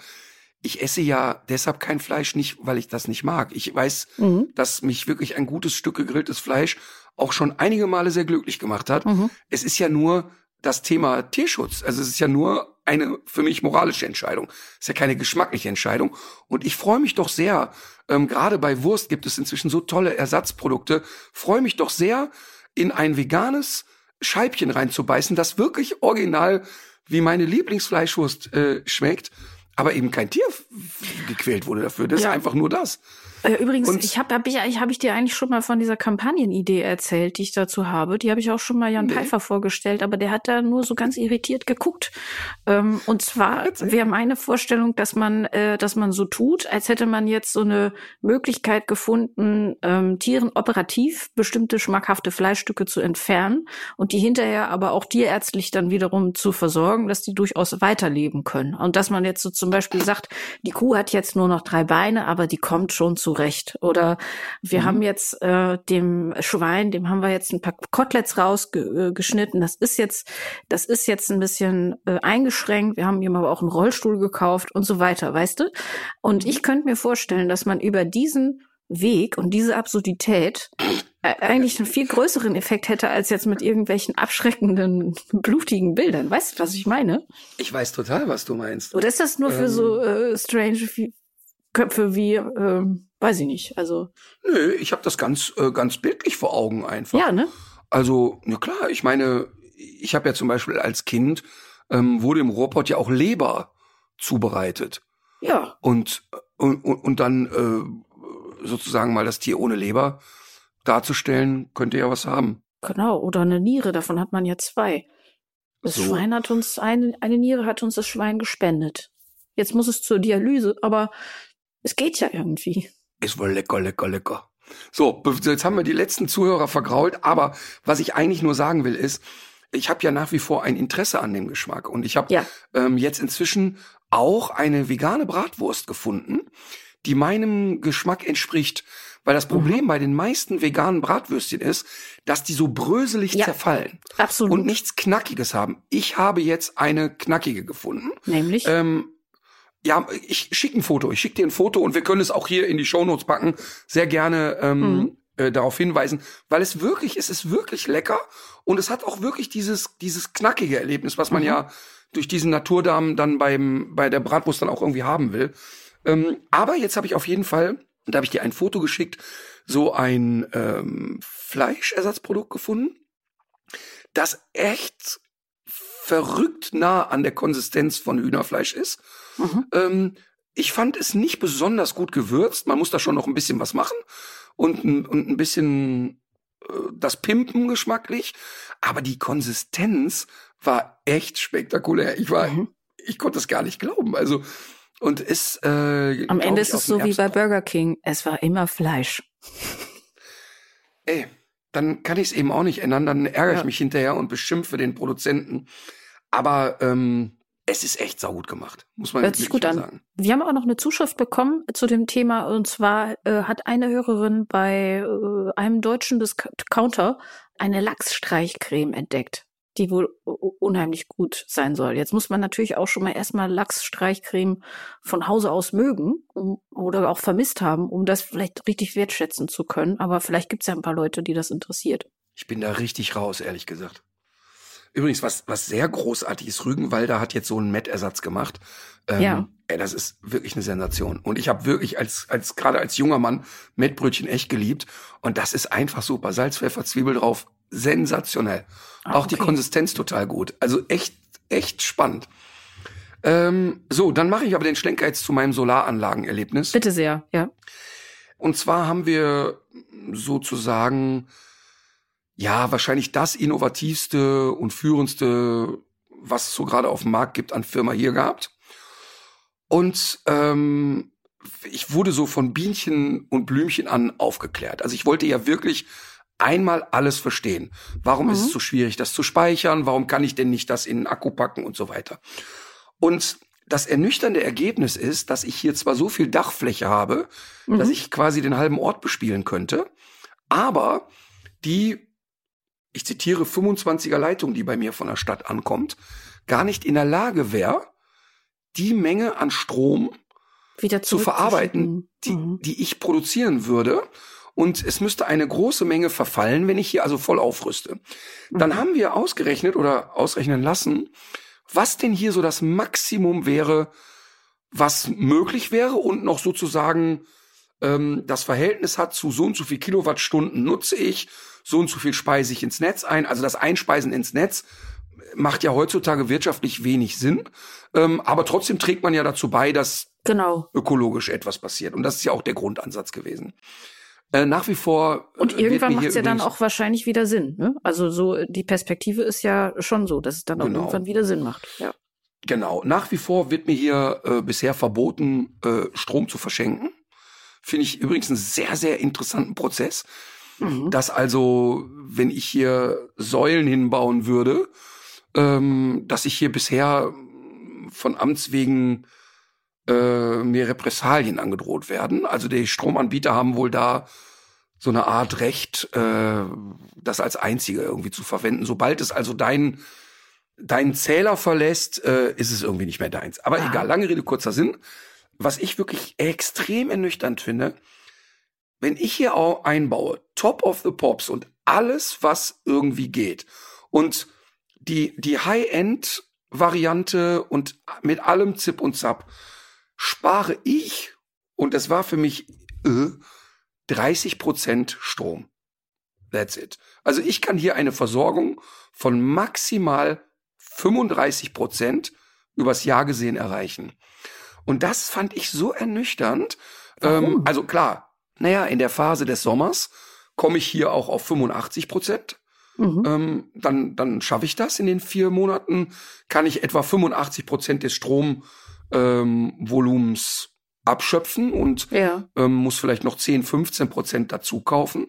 ich esse ja deshalb kein Fleisch nicht, weil ich das nicht mag. Ich weiß, Mhm. dass mich wirklich ein gutes Stück gegrilltes Fleisch auch schon einige Male sehr glücklich gemacht hat. Mhm. Es ist ja nur das Thema Tierschutz. Also es ist ja nur eine für mich moralische Entscheidung. Ist ja keine geschmackliche Entscheidung. Und ich freue mich doch sehr, ähm, gerade bei Wurst gibt es inzwischen so tolle Ersatzprodukte, freue mich doch sehr, in ein veganes Scheibchen reinzubeißen, das wirklich original wie meine Lieblingsfleischwurst äh, schmeckt, aber eben kein Tier gequält wurde dafür. Das ja. ist einfach nur das. Äh, übrigens, und ich habe hab ich, ich, hab ich dir eigentlich schon mal von dieser Kampagnenidee erzählt, die ich dazu habe. Die habe ich auch schon mal Jan nee. Pfeiffer vorgestellt, aber der hat da nur so ganz irritiert geguckt. Ähm, und zwar wäre meine Vorstellung, dass man, äh, dass man so tut, als hätte man jetzt so eine Möglichkeit gefunden, ähm, Tieren operativ bestimmte schmackhafte Fleischstücke zu entfernen und die hinterher aber auch tierärztlich dann wiederum zu versorgen, dass die durchaus weiterleben können. Und dass man jetzt so zum Beispiel sagt, die Kuh hat jetzt nur noch drei Beine, aber die kommt schon zu zurecht. Oder wir mhm. haben jetzt äh, dem Schwein, dem haben wir jetzt ein paar Koteletts rausgeschnitten. Das ist jetzt, das ist jetzt ein bisschen äh, eingeschränkt. Wir haben ihm aber auch einen Rollstuhl gekauft und so weiter, weißt du? Und ich könnte mir vorstellen, dass man über diesen Weg und diese Absurdität äh, eigentlich einen viel größeren Effekt hätte als jetzt mit irgendwelchen abschreckenden, blutigen Bildern. Weißt du, was ich meine? Ich weiß total, was du meinst. Oder ist das nur für ähm, so äh, strange Köpfe wie ähm, weiß ich nicht. Also nö, ich habe das ganz äh, ganz bildlich vor Augen einfach. Ja, ne? Also ja klar, ich meine, ich habe ja zum Beispiel als Kind ähm, wurde im Rohrpott ja auch Leber zubereitet. Ja. Und und, und dann äh, sozusagen mal das Tier ohne Leber darzustellen, könnte ja was haben. Genau, oder eine Niere, davon hat man ja zwei. Das so. Schwein hat uns, eine, eine Niere hat uns das Schwein gespendet. Jetzt muss es zur Dialyse, aber es geht ja irgendwie. Ist wohl lecker, lecker, lecker. So, jetzt haben wir die letzten Zuhörer vergrault, aber was ich eigentlich nur sagen will ist, ich habe ja nach wie vor ein Interesse an dem Geschmack und ich habe ja. ähm, jetzt inzwischen auch eine vegane Bratwurst gefunden, die meinem Geschmack entspricht. Weil das Problem mhm. bei den meisten veganen Bratwürstchen ist, dass die so bröselig ja, zerfallen. Absolut. Und nichts Knackiges haben. Ich habe jetzt eine knackige gefunden. Nämlich? Ähm, ja, ich schicke ein Foto. Ich schicke dir ein Foto und wir können es auch hier in die Shownotes packen. Sehr gerne ähm, mhm. äh, darauf hinweisen, weil es wirklich, es ist wirklich lecker und es hat auch wirklich dieses dieses knackige Erlebnis, was man mhm. ja durch diesen Naturdarm dann beim bei der Bratwurst dann auch irgendwie haben will. Ähm, aber jetzt habe ich auf jeden Fall, da habe ich dir ein Foto geschickt, so ein ähm, Fleischersatzprodukt gefunden, das echt verrückt nah an der Konsistenz von Hühnerfleisch ist. Mhm. Ähm, ich fand es nicht besonders gut gewürzt. Man muss da schon noch ein bisschen was machen und, und ein bisschen äh, das Pimpen geschmacklich. Aber die Konsistenz war echt spektakulär. Ich war, mhm. ich konnte es gar nicht glauben. Also und ist äh, am Ende ist es so wie bei Burger King. Es war immer Fleisch. Ey, dann kann ich es eben auch nicht ändern. Dann ärgere ja. ich mich hinterher und beschimpfe den Produzenten. Aber ähm, es ist echt saugut gemacht, muss man Hört sich gut an. sagen. Wir haben auch noch eine Zuschrift bekommen zu dem Thema und zwar äh, hat eine Hörerin bei äh, einem deutschen Discounter eine Lachsstreichcreme entdeckt, die wohl unheimlich gut sein soll. Jetzt muss man natürlich auch schon mal erstmal Lachsstreichcreme von Hause aus mögen um, oder auch vermisst haben, um das vielleicht richtig wertschätzen zu können. Aber vielleicht gibt es ja ein paar Leute, die das interessiert. Ich bin da richtig raus, ehrlich gesagt. Übrigens, was, was sehr großartig ist, Rügenwalder hat jetzt so einen Mettersatz gemacht. Ähm, ja. Ey, das ist wirklich eine Sensation. Und ich habe wirklich als, als gerade als junger Mann Mettbrötchen echt geliebt. Und das ist einfach super. Salz, Pfeffer, Zwiebel drauf. Sensationell. Ach, Auch okay. die Konsistenz total gut. Also echt, echt spannend. Ähm, so, dann mache ich aber den Schlenker jetzt zu meinem Solaranlagenerlebnis. Bitte sehr, ja. Und zwar haben wir sozusagen ja, wahrscheinlich das innovativste und führendste, was es so gerade auf dem Markt gibt, an Firma hier gehabt. Und ähm, ich wurde so von Bienchen und Blümchen an aufgeklärt. Also ich wollte ja wirklich einmal alles verstehen. Warum mhm. ist es mhm. so schwierig, das zu speichern? Warum kann ich denn nicht das in den Akku packen und so weiter? Und das ernüchternde Ergebnis ist, dass ich hier zwar so viel Dachfläche habe, mhm. dass ich quasi den halben Ort bespielen könnte, aber die ich zitiere 25er Leitung, die bei mir von der Stadt ankommt, gar nicht in der Lage wäre, die Menge an Strom wieder zu verarbeiten, die, mhm. die ich produzieren würde. Und es müsste eine große Menge verfallen, wenn ich hier also voll aufrüste. Mhm. Dann haben wir ausgerechnet oder ausrechnen lassen, was denn hier so das Maximum wäre, was möglich wäre und noch sozusagen ähm, das Verhältnis hat zu so und so viel Kilowattstunden nutze ich, so und so viel speise ich ins Netz ein. Also das Einspeisen ins Netz macht ja heutzutage wirtschaftlich wenig Sinn, ähm, aber trotzdem trägt man ja dazu bei, dass Genau. ökologisch etwas passiert. Und das ist ja auch der Grundansatz gewesen. Äh, nach wie vor. Und äh, wird irgendwann macht es ja dann auch wahrscheinlich wieder Sinn. Ne? Also so die Perspektive ist ja schon so, dass es dann auch Genau. irgendwann wieder Sinn macht. Ja. Genau. Nach wie vor wird mir hier äh, bisher verboten, äh, Strom zu verschenken. Finde ich übrigens einen sehr, sehr interessanten Prozess. Mhm. Dass also, wenn ich hier Säulen hinbauen würde, ähm, dass ich hier bisher von Amts wegen äh, mir Repressalien angedroht werden. Also die Stromanbieter haben wohl da so eine Art Recht, äh, das als einzige irgendwie zu verwenden. Sobald es also dein deinen Zähler verlässt, äh, ist es irgendwie nicht mehr deins. Aber Ah. egal, lange Rede, kurzer Sinn. Was ich wirklich extrem ernüchternd finde, wenn ich hier auch einbaue, Top of the Pops und alles, was irgendwie geht und die, die High-End-Variante und mit allem Zip und Zap spare ich, und das war für mich äh, 30 Prozent Strom. That's it. Also ich kann hier eine Versorgung von maximal 35 Prozent übers Jahr gesehen erreichen. Und das fand ich so ernüchternd. Ähm, also klar, naja, in der Phase des Sommers komme ich hier auch auf 85 Prozent. Mhm. Ähm, dann, dann schaffe ich das. In den vier Monaten kann ich etwa 85 Prozent des Stromvolumens ähm, abschöpfen und Ja. ähm, muss vielleicht noch 10, 15 Prozent dazu kaufen.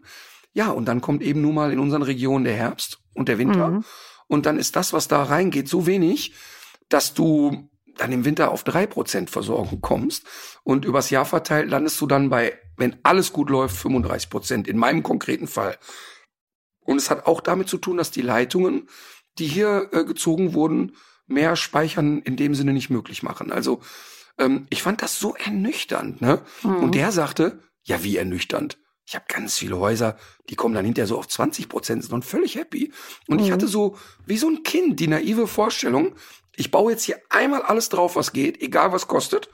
Ja, und dann kommt eben nun mal in unseren Regionen der Herbst und der Winter. Mhm. Und dann ist das, was da reingeht, so wenig, dass du dann im Winter auf drei Prozent Versorgung kommst. Und übers Jahr verteilt landest du dann bei, wenn alles gut läuft, 35 Prozent. In meinem konkreten Fall. Und es hat auch damit zu tun, dass die Leitungen, die hier äh, gezogen wurden, mehr Speichern in dem Sinne nicht möglich machen. Also ähm, ich fand das so ernüchternd. Ne? Mhm. Und der sagte, ja, wie ernüchternd. Ich habe ganz viele Häuser, die kommen dann hinterher so auf 20 Prozent, sind dann völlig happy. Und ich Mhm. hatte so wie so ein Kind die naive Vorstellung, ich baue jetzt hier einmal alles drauf, was geht, egal was kostet.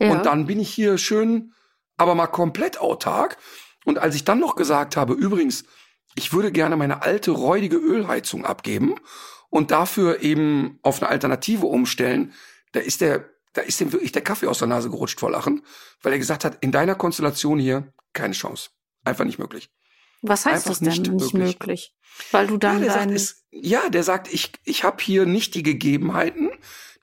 Ja. Und dann bin ich hier schön, aber mal komplett autark. Und als ich dann noch gesagt habe, übrigens, ich würde gerne meine alte räudige Ölheizung abgeben und dafür eben auf eine Alternative umstellen, da ist der, da ist dem wirklich der Kaffee aus der Nase gerutscht vor Lachen, weil er gesagt hat, in deiner Konstellation hier keine Chance. Einfach nicht möglich. Was heißt einfach das denn nicht nicht, möglich. möglich? Weil du Ja, dann der sagt, es, ja, der sagt, ich, ich habe hier nicht die Gegebenheiten,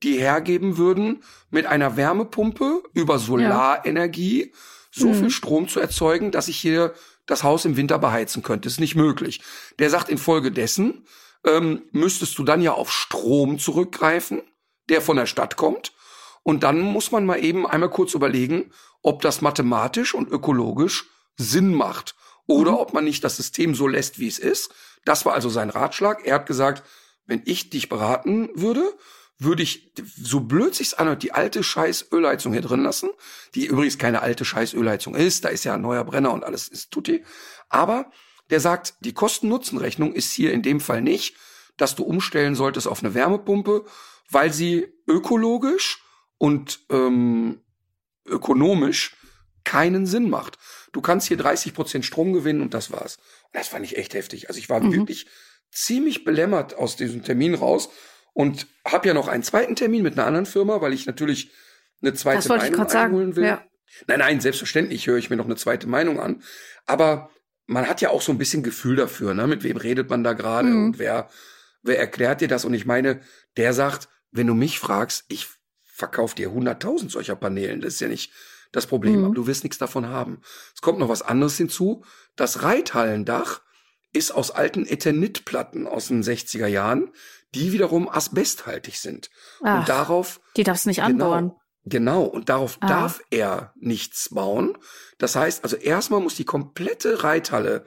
die hergeben würden, mit einer Wärmepumpe über Solarenergie so Mhm. viel Strom zu erzeugen, dass ich hier das Haus im Winter beheizen könnte. Ist nicht möglich. Der sagt, infolgedessen ähm, müsstest du dann ja auf Strom zurückgreifen, der von der Stadt kommt. Und dann muss man mal eben einmal kurz überlegen, ob das mathematisch und ökologisch Sinn macht. Oder Mhm. ob man nicht das System so lässt, wie es ist. Das war also sein Ratschlag. Er hat gesagt, wenn ich dich beraten würde, würde ich, so blöd sich's anhört, die alte scheiß Ölheizung hier drin lassen, die übrigens keine alte scheiß Ölheizung ist, da ist ja ein neuer Brenner und alles ist tutti. Aber der sagt, die Kosten-Nutzen-Rechnung ist hier in dem Fall nicht, dass du umstellen solltest auf eine Wärmepumpe, weil sie ökologisch und ähm, ökonomisch keinen Sinn macht. Du kannst hier 30 Prozent Strom gewinnen und das war's. Und das fand ich echt heftig. Also ich war Mhm. wirklich ziemlich belämmert aus diesem Termin raus und habe ja noch einen zweiten Termin mit einer anderen Firma, weil ich natürlich eine zweite das wollte ich Meinung einholen sagen. will. Ja. Nein, nein, selbstverständlich höre ich mir noch eine zweite Meinung an. Aber man hat ja auch so ein bisschen Gefühl dafür, ne? Mit wem redet man da gerade Mhm. und wer, wer erklärt dir das? Und ich meine, der sagt, wenn du mich fragst, ich verkaufe dir 100.000 solcher Paneelen. Das ist ja nicht das Problem, Mhm. aber du wirst nichts davon haben. Es kommt noch was anderes hinzu. Das Reithallendach ist aus alten Eternitplatten aus den 60er Jahren, die wiederum asbesthaltig sind. Ach, Und darauf die darfst nicht Genau. anbauen. Genau, und darauf Ah. darf er nichts bauen. Das heißt, also erstmal muss die komplette Reithalle,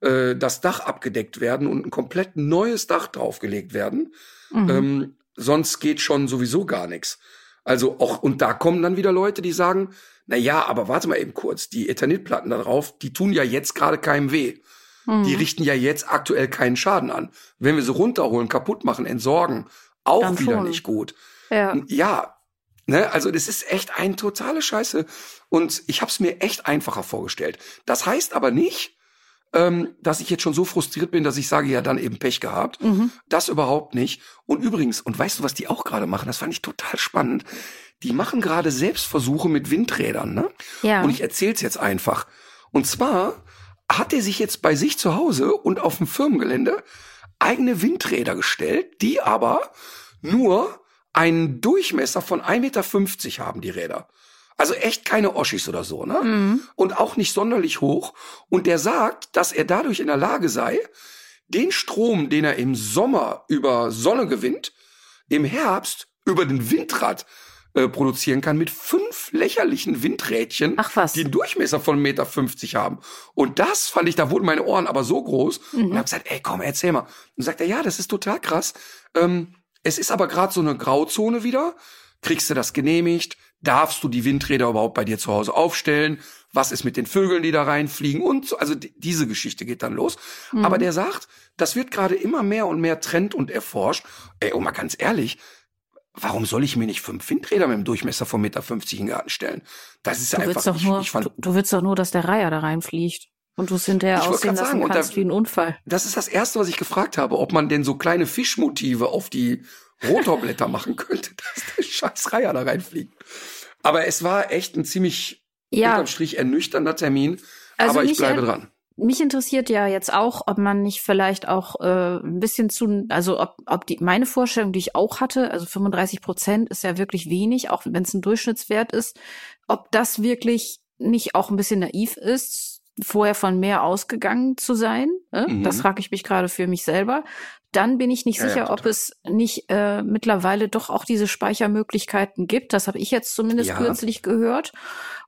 äh, das Dach abgedeckt werden und ein komplett neues Dach draufgelegt werden. Mhm. Ähm, sonst geht schon sowieso gar nichts. Also auch, und da kommen dann wieder Leute, die sagen, na ja, aber warte mal eben kurz, die Eternitplatten da drauf, die tun ja jetzt gerade keinem weh. Mhm. Die richten ja jetzt aktuell keinen Schaden an. Wenn wir sie runterholen, kaputt machen, entsorgen, auch Dann wieder schon. nicht gut. Ja. Ja, ne, also das ist echt ein totale Scheiße. Und ich habe es mir echt einfacher vorgestellt. Das heißt aber nicht, ähm, dass ich jetzt schon so frustriert bin, dass ich sage, ja, dann eben Pech gehabt. Mhm. Das überhaupt nicht. Und übrigens, und weißt du, was die auch gerade machen? Das fand ich total spannend. Die machen gerade Selbstversuche mit Windrädern, ne? Ja. Und ich erzähl's jetzt einfach. Und zwar hat er sich jetzt bei sich zu Hause und auf dem Firmengelände eigene Windräder gestellt, die aber nur einen Durchmesser von 1,50 Meter haben, die Räder. Also echt keine Oschis oder so, ne? Mhm. Und auch nicht sonderlich hoch. Und der sagt, dass er dadurch in der Lage sei, den Strom, den er im Sommer über Sonne gewinnt, im Herbst über den Windrad äh, produzieren kann mit fünf lächerlichen Windrädchen, Ach was. die einen Durchmesser von 1,50 Meter haben. Und das fand ich, da wurden meine Ohren aber so groß Mhm. und hab gesagt, ey, komm, erzähl mal. Und sagt er, ja, das ist total krass. Ähm, es ist aber gerade so eine Grauzone wieder. Kriegst du das genehmigt? Darfst du die Windräder überhaupt bei dir zu Hause aufstellen? Was ist mit den Vögeln, die da reinfliegen? Und so, also die, diese Geschichte geht dann los. Mhm. Aber der sagt, das wird gerade immer mehr und mehr Trend und erforscht. Ey, und mal ganz ehrlich, warum soll ich mir nicht fünf Windräder mit einem Durchmesser von 1,50 Meter in den Garten stellen? Das ist Du willst einfach, doch ich, nur, ich fand, du, du willst doch nur, dass der Reiher da reinfliegt. Und du es hinterher aussehen lassen sagen, kannst da- wie ein Unfall. das ist das erste, was ich gefragt habe, ob man denn so kleine Fischmotive auf die Rotorblätter machen könnte, dass der scheiß Reiher da reinfliegt. Aber es war echt ein ziemlich Ja, unterm Strich ernüchternder Termin. Also aber ich bleibe dran. Mich interessiert ja jetzt auch, ob man nicht vielleicht auch äh, ein bisschen zu, also ob, ob die meine Vorstellung, die ich auch hatte, also 35 Prozent ist ja wirklich wenig, auch wenn es ein Durchschnittswert ist, ob das wirklich nicht auch ein bisschen naiv ist, vorher von mehr ausgegangen zu sein. Ne? Mhm. Das frage ich mich gerade für mich selber. Dann bin ich nicht Ja, ja, sicher, ob total. es nicht äh, mittlerweile doch auch diese Speichermöglichkeiten gibt. Das habe ich jetzt zumindest Ja. kürzlich gehört.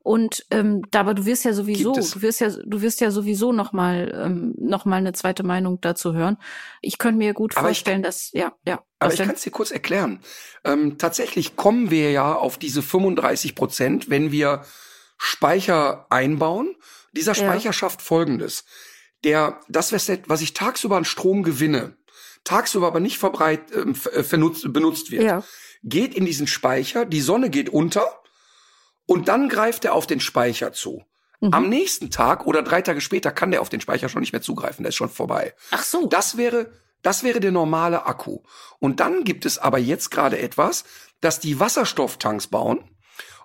Und ähm, aber du wirst ja sowieso, du wirst ja, du wirst ja sowieso noch mal ähm, noch mal eine zweite Meinung dazu hören. Ich könnte mir gut Aber vorstellen, dass ja, ja. Aber ich kann es dir kurz erklären. Ähm, tatsächlich kommen wir ja auf diese 35 Prozent, wenn wir Speicher einbauen. Dieser Ja. Speicher schafft Folgendes. Der, das, was ich tagsüber an Strom gewinne, tagsüber aber nicht verbreit, ähm, äh, vernutzt, benutzt wird, ja. geht in diesen Speicher, die Sonne geht unter und dann greift er auf den Speicher zu. Mhm. Am nächsten Tag oder drei Tage später kann der auf den Speicher schon nicht mehr zugreifen, der ist schon vorbei. Ach so. Das wäre, das wäre der normale Akku. Und dann gibt es aber jetzt gerade etwas, dass die Wasserstofftanks bauen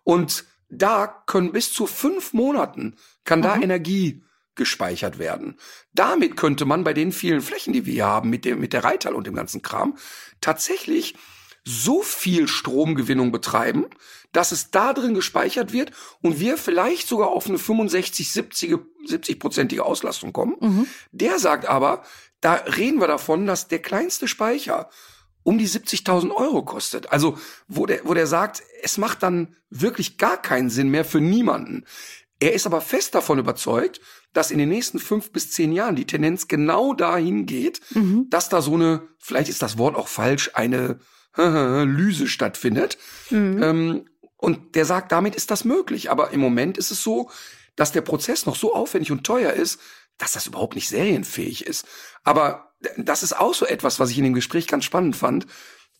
und da können bis zu fünf Monaten kann da Mhm. Energie gespeichert werden. Damit könnte man bei den vielen Flächen, die wir hier haben, mit dem, mit der Reithal und dem ganzen Kram, tatsächlich so viel Stromgewinnung betreiben, dass es da drin gespeichert wird und wir vielleicht sogar auf eine 65, 70, 70-prozentige Auslastung kommen. Mhm. Der sagt aber, da reden wir davon, dass der kleinste Speicher um die 70.000 Euro kostet. Also, wo der, wo der sagt, es macht dann wirklich gar keinen Sinn mehr für niemanden. Er ist aber fest davon überzeugt, dass in den nächsten fünf bis zehn Jahren die Tendenz genau dahin geht, Mhm. dass da so eine, vielleicht ist das Wort auch falsch, eine Lyse stattfindet. Mhm. Ähm, und der sagt, damit ist das möglich. Aber im Moment ist es so, dass der Prozess noch so aufwendig und teuer ist, dass das überhaupt nicht serienfähig ist. Aber das ist auch so etwas, was ich in dem Gespräch ganz spannend fand.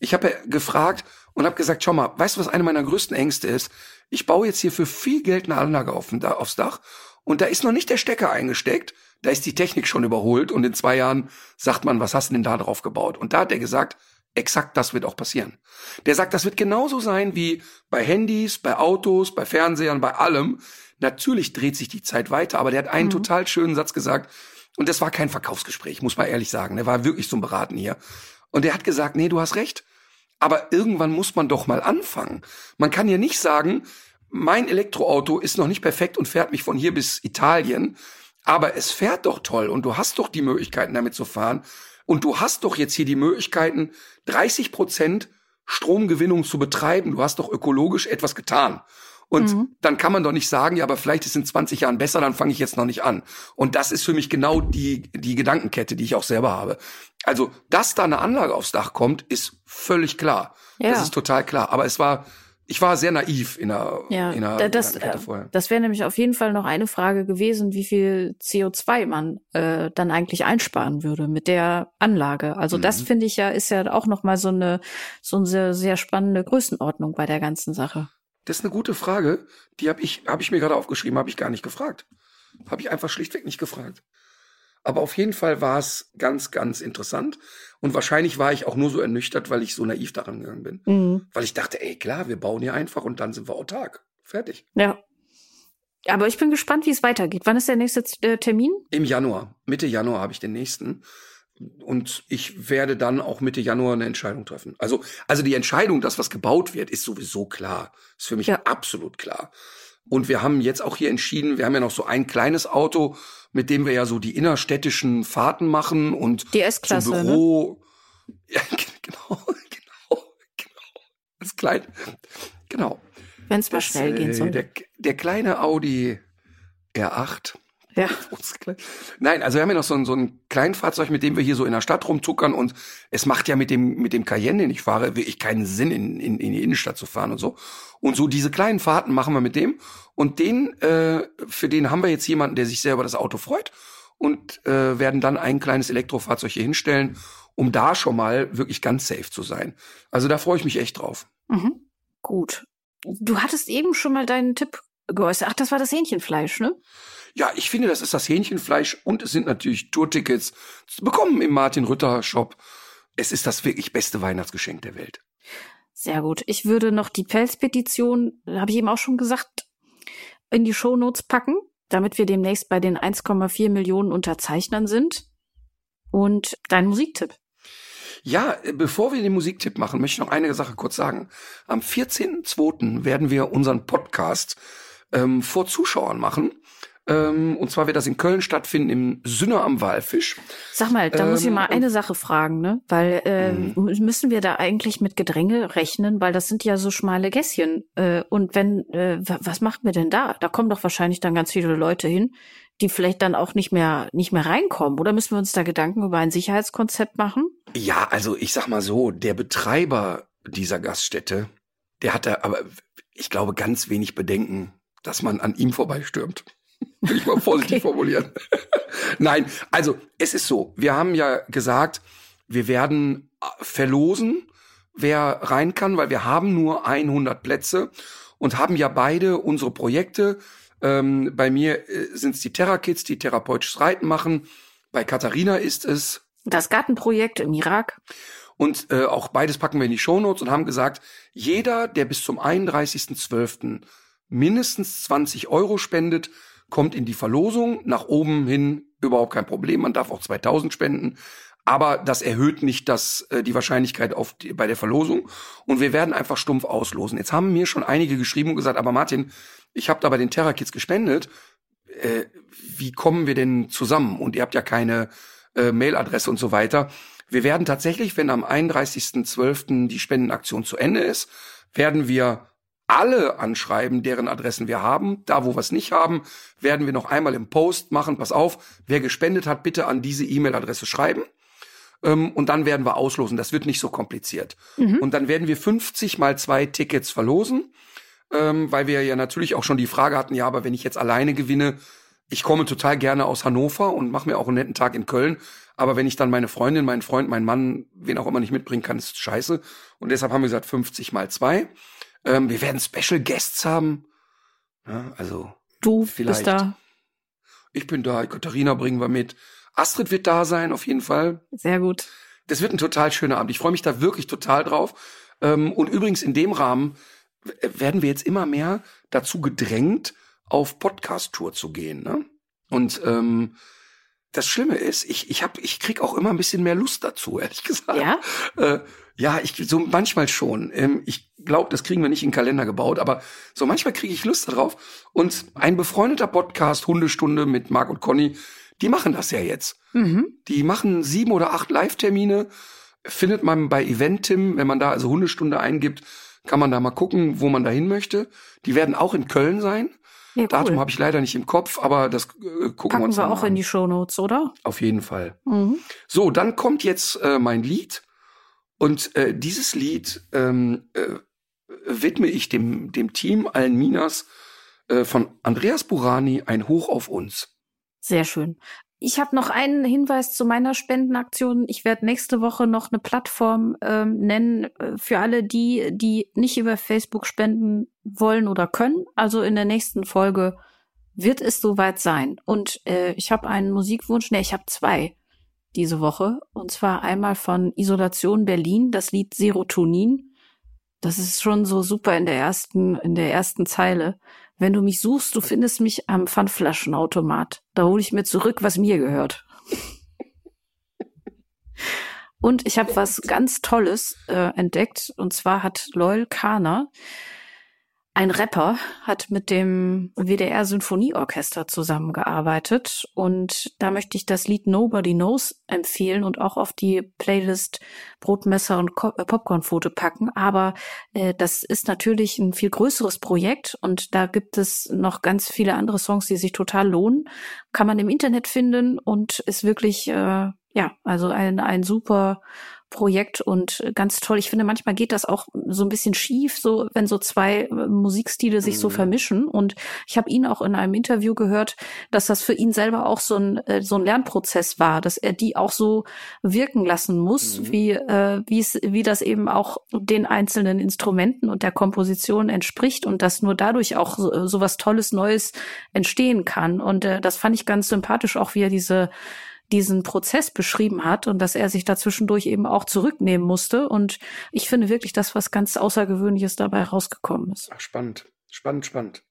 Ich habe ja gefragt und habe gesagt, schau mal, weißt du, was eine meiner größten Ängste ist? Ich baue jetzt hier für viel Geld eine Anlage auf, aufs Dach und da ist noch nicht der Stecker eingesteckt. Da ist die Technik schon überholt und in zwei Jahren sagt man, was hast du denn da drauf gebaut? Und da hat er gesagt, exakt das wird auch passieren. Der sagt, das wird genauso sein wie bei Handys, bei Autos, bei Fernsehern, bei allem. Natürlich dreht sich die Zeit weiter, aber der hat einen Mhm. total schönen Satz gesagt. Und das war kein Verkaufsgespräch, muss man ehrlich sagen. Der war wirklich zum Beraten hier. Und er hat gesagt, nee, du hast recht. Aber irgendwann muss man doch mal anfangen. Man kann ja nicht sagen, mein Elektroauto ist noch nicht perfekt und fährt mich von hier bis Italien, aber es fährt doch toll und du hast doch die Möglichkeiten damit zu fahren und du hast doch jetzt hier die Möglichkeiten, 30 Prozent Stromgewinnung zu betreiben. Du hast doch ökologisch etwas getan. Und Mhm. dann kann man doch nicht sagen, ja, aber vielleicht ist es in 20 Jahren besser, dann fange ich jetzt noch nicht an. Und das ist für mich genau die, die Gedankenkette, die ich auch selber habe. Also, dass da eine Anlage aufs Dach kommt, ist völlig klar. Ja. Das ist total klar. Aber es war ich war sehr naiv in der, Ja, in der, da- das, Kette äh, vorher. das wäre nämlich auf jeden Fall noch eine Frage gewesen, wie viel CO2 man äh, dann eigentlich einsparen würde mit der Anlage. Also das Mhm. finde ich ja, ist ja auch noch mal so eine so eine sehr, sehr spannende Größenordnung bei der ganzen Sache. Das ist eine gute Frage. Die habe ich, hab ich mir gerade aufgeschrieben, habe ich gar nicht gefragt. Habe ich einfach schlichtweg nicht gefragt. Aber auf jeden Fall war es ganz, ganz interessant. Und wahrscheinlich war ich auch nur so ernüchtert, weil ich so naiv daran gegangen bin. Mhm. Weil ich dachte, ey, klar, wir bauen hier einfach und dann sind wir autark. Fertig. Ja. Aber ich bin gespannt, wie es weitergeht. Wann ist der nächste äh, Termin? Im Januar, Mitte Januar habe ich den nächsten. Und ich werde dann auch Mitte Januar eine Entscheidung treffen. Also, also die Entscheidung, dass was gebaut wird, ist sowieso klar. Ist für mich Ja. absolut klar. Und wir haben jetzt auch hier entschieden, wir haben ja noch so ein kleines Auto, mit dem wir ja so die innerstädtischen Fahrten machen und Die zum ne? Büro. Ja, genau, genau, genau. Das kleine, genau. Wenn es mal Das, schnell gehen äh, soll. Der, der kleine Audi R8 Ja. Nein, also wir haben ja noch so ein, so ein Kleinfahrzeug, mit dem wir hier so in der Stadt rumzuckern und es macht ja mit dem, mit dem Cayenne, den ich fahre, wirklich keinen Sinn, in, in, in die Innenstadt zu fahren und so. Und so diese kleinen Fahrten machen wir mit dem und den, äh, für den haben wir jetzt jemanden, der sich sehr über das Auto freut und äh, werden dann ein kleines Elektrofahrzeug hier hinstellen, um da schon mal wirklich ganz safe zu sein. Also da freue ich mich echt drauf. Mhm. Gut. Du hattest eben schon mal deinen Tipp geäußert. Ach, das war das Hähnchenfleisch, ne? Ja, ich finde, das ist das Hähnchenfleisch und es sind natürlich Tourtickets zu bekommen im Martin Rütter Shop. Es ist das wirklich beste Weihnachtsgeschenk der Welt. Sehr gut. Ich würde noch die Pelzpetition, habe ich eben auch schon gesagt, in die Shownotes packen, damit wir demnächst bei den 1,4 Millionen Unterzeichnern sind. Und dein Musiktipp. Ja, äh, bevor wir den Musiktipp machen, möchte ich noch eine Sache kurz sagen. Am 14.02. werden wir unseren Podcast ähm, vor Zuschauern machen. Ähm, und zwar wird das in Köln stattfinden im Sünner am Walfisch. Sag mal, da muss ich Ähm, mal eine Sache fragen, ne? Weil äh, Mhm. müssen wir da eigentlich mit Gedränge rechnen, weil das sind ja so schmale Gässchen. Äh, und wenn, äh, wa- was machen wir denn da? Da kommen doch wahrscheinlich dann ganz viele Leute hin, die vielleicht dann auch nicht mehr nicht mehr reinkommen. Oder müssen wir uns da Gedanken über ein Sicherheitskonzept machen? Ja, also ich sag mal so, der Betreiber dieser Gaststätte, der hat da aber, ich glaube, ganz wenig Bedenken, dass man an ihm vorbeistürmt. Will ich mal vorsichtig Okay. formulieren. Nein, also es ist so, wir haben ja gesagt, wir werden äh, verlosen, wer rein kann, weil wir haben nur 100 Plätze und haben ja beide unsere Projekte. Ähm, bei mir äh, sind es die Terra Kids, die therapeutisches Reiten machen. Bei Katharina ist es Das Gartenprojekt im Irak. und äh, auch beides packen wir in die Shownotes und haben gesagt, jeder, der bis zum 31.12. mindestens 20 Euro spendet, kommt in die Verlosung. Nach oben hin überhaupt kein Problem. Man darf auch 2000 spenden. Aber das erhöht nicht das, äh, die Wahrscheinlichkeit auf die, bei der Verlosung. Und wir werden einfach stumpf auslosen. Jetzt haben mir schon einige geschrieben und gesagt, aber Martin, ich habe da bei den Terra Kids gespendet. Äh, wie kommen wir denn zusammen? Und ihr habt ja keine äh, Mailadresse und so weiter. Wir werden tatsächlich, wenn am 31.12. die Spendenaktion zu Ende ist, werden wir alle anschreiben, deren Adressen wir haben. Da, wo wir es nicht haben, werden wir noch einmal im Post machen. Pass auf, wer gespendet hat, bitte an diese E-Mail-Adresse schreiben. Ähm, und dann werden wir auslosen. Das wird nicht so kompliziert. Mhm. Und dann werden wir 50 mal zwei Tickets verlosen, ähm, weil wir ja natürlich auch schon die Frage hatten, ja, aber wenn ich jetzt alleine gewinne, ich komme total gerne aus Hannover und mache mir auch einen netten Tag in Köln. Aber wenn ich dann meine Freundin, meinen Freund, meinen Mann, wen auch immer nicht mitbringen kann, ist scheiße. Und deshalb haben wir gesagt 50 mal zwei. Ähm, wir werden Special Guests haben. Ja, also Du Vielleicht. bist da. ich bin da, Katharina bringen wir mit. Astrid wird da sein, auf jeden Fall. Sehr gut. Das wird ein total schöner Abend. Ich freue mich da wirklich total drauf. Ähm, und übrigens in dem Rahmen werden wir jetzt immer mehr dazu gedrängt, auf Podcast-Tour zu gehen. Ne? Und ähm, das Schlimme ist, ich, ich, hab, ich krieg auch immer ein bisschen mehr Lust dazu, ehrlich gesagt. Ja? Äh, ja, ich so manchmal schon. Ähm, ich glaube, das kriegen wir nicht in den Kalender gebaut, aber so manchmal kriege ich Lust darauf. Und ein befreundeter Podcast, Hundestunde mit Marc und Conny, die machen das ja jetzt. Mhm. Die machen sieben oder acht Live-Termine. Findet man bei Eventim, wenn man da also Hundestunde eingibt, kann man da mal gucken, wo man da hin möchte. Die werden auch in Köln sein. Ja, Datum cool. habe ich leider nicht im Kopf, aber das äh, gucken wir Packen uns wir auch mal in an. die Shownotes, oder? Auf jeden Fall. Mhm. So, dann kommt jetzt äh, mein Lied. Und äh, dieses Lied ähm, äh, widme ich dem, dem Team allen Minas äh, von Andreas Burani ein Hoch auf uns. Sehr schön. Ich habe noch einen Hinweis zu meiner Spendenaktion. Ich werde nächste Woche noch eine Plattform ähm, nennen äh, für alle die, die nicht über Facebook spenden wollen oder können. Also in der nächsten Folge wird es soweit sein. Und äh, ich habe einen Musikwunsch, ne, ich habe zwei diese Woche. Und zwar einmal von Isolation Berlin, das Lied Serotonin. Das ist schon so super in der ersten, in der ersten Zeile. Wenn du mich suchst, du findest mich am Pfandflaschenautomat. Da hole ich mir zurück, was mir gehört. Und ich habe was ganz Tolles äh, entdeckt. Und zwar hat Loyal Kana ein Rapper hat mit dem WDR Sinfonieorchester zusammengearbeitet und da möchte ich das Lied Nobody Knows empfehlen und auch auf die Playlist Brotmesser und äh, Popcornfoto packen. Aber äh, das ist natürlich ein viel größeres Projekt und da gibt es noch ganz viele andere Songs, die sich total lohnen. Kann man im Internet finden und ist wirklich äh, ja also ein ein super Projekt und ganz toll. Ich finde, manchmal geht das auch so ein bisschen schief, so wenn so zwei äh, Musikstile sich mhm. so vermischen. Und ich habe ihn auch in einem Interview gehört, dass das für ihn selber auch so ein äh, so ein Lernprozess war, dass er die auch so wirken lassen muss, mhm. wie äh, wie es wie das eben auch den einzelnen Instrumenten und der Komposition entspricht und dass nur dadurch auch so, so was Tolles Neues entstehen kann. Und äh, das fand ich ganz sympathisch, auch wie er diese diesen Prozess beschrieben hat und dass er sich da zwischendurch eben auch zurücknehmen musste. Und ich finde wirklich das, was ganz Außergewöhnliches dabei rausgekommen ist. Ach, spannend, spannend, spannend.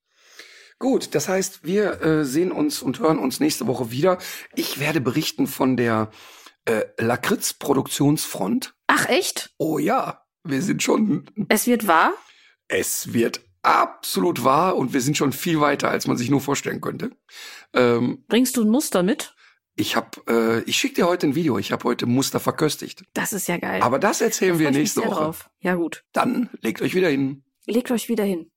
Gut, das heißt, wir äh, sehen uns und hören uns nächste Woche wieder. Ich werde berichten von der äh, Lakritz-Produktionsfront. Ach, echt? Oh ja, wir sind schon. Es wird wahr? Es wird absolut wahr und wir sind schon viel weiter, als man sich nur vorstellen könnte. Ähm, Bringst du ein Muster mit? Ich hab, äh, ich schicke dir heute ein Video. Ich habe heute Muster verköstigt. Das ist ja geil. Aber das erzählen da wir nächste Woche. Drauf. Ja gut. Dann legt euch wieder hin. Legt euch wieder hin.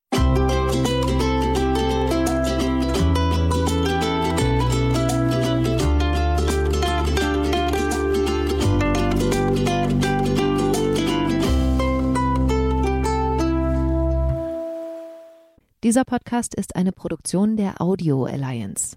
Dieser Podcast ist eine Produktion der Audio Alliance.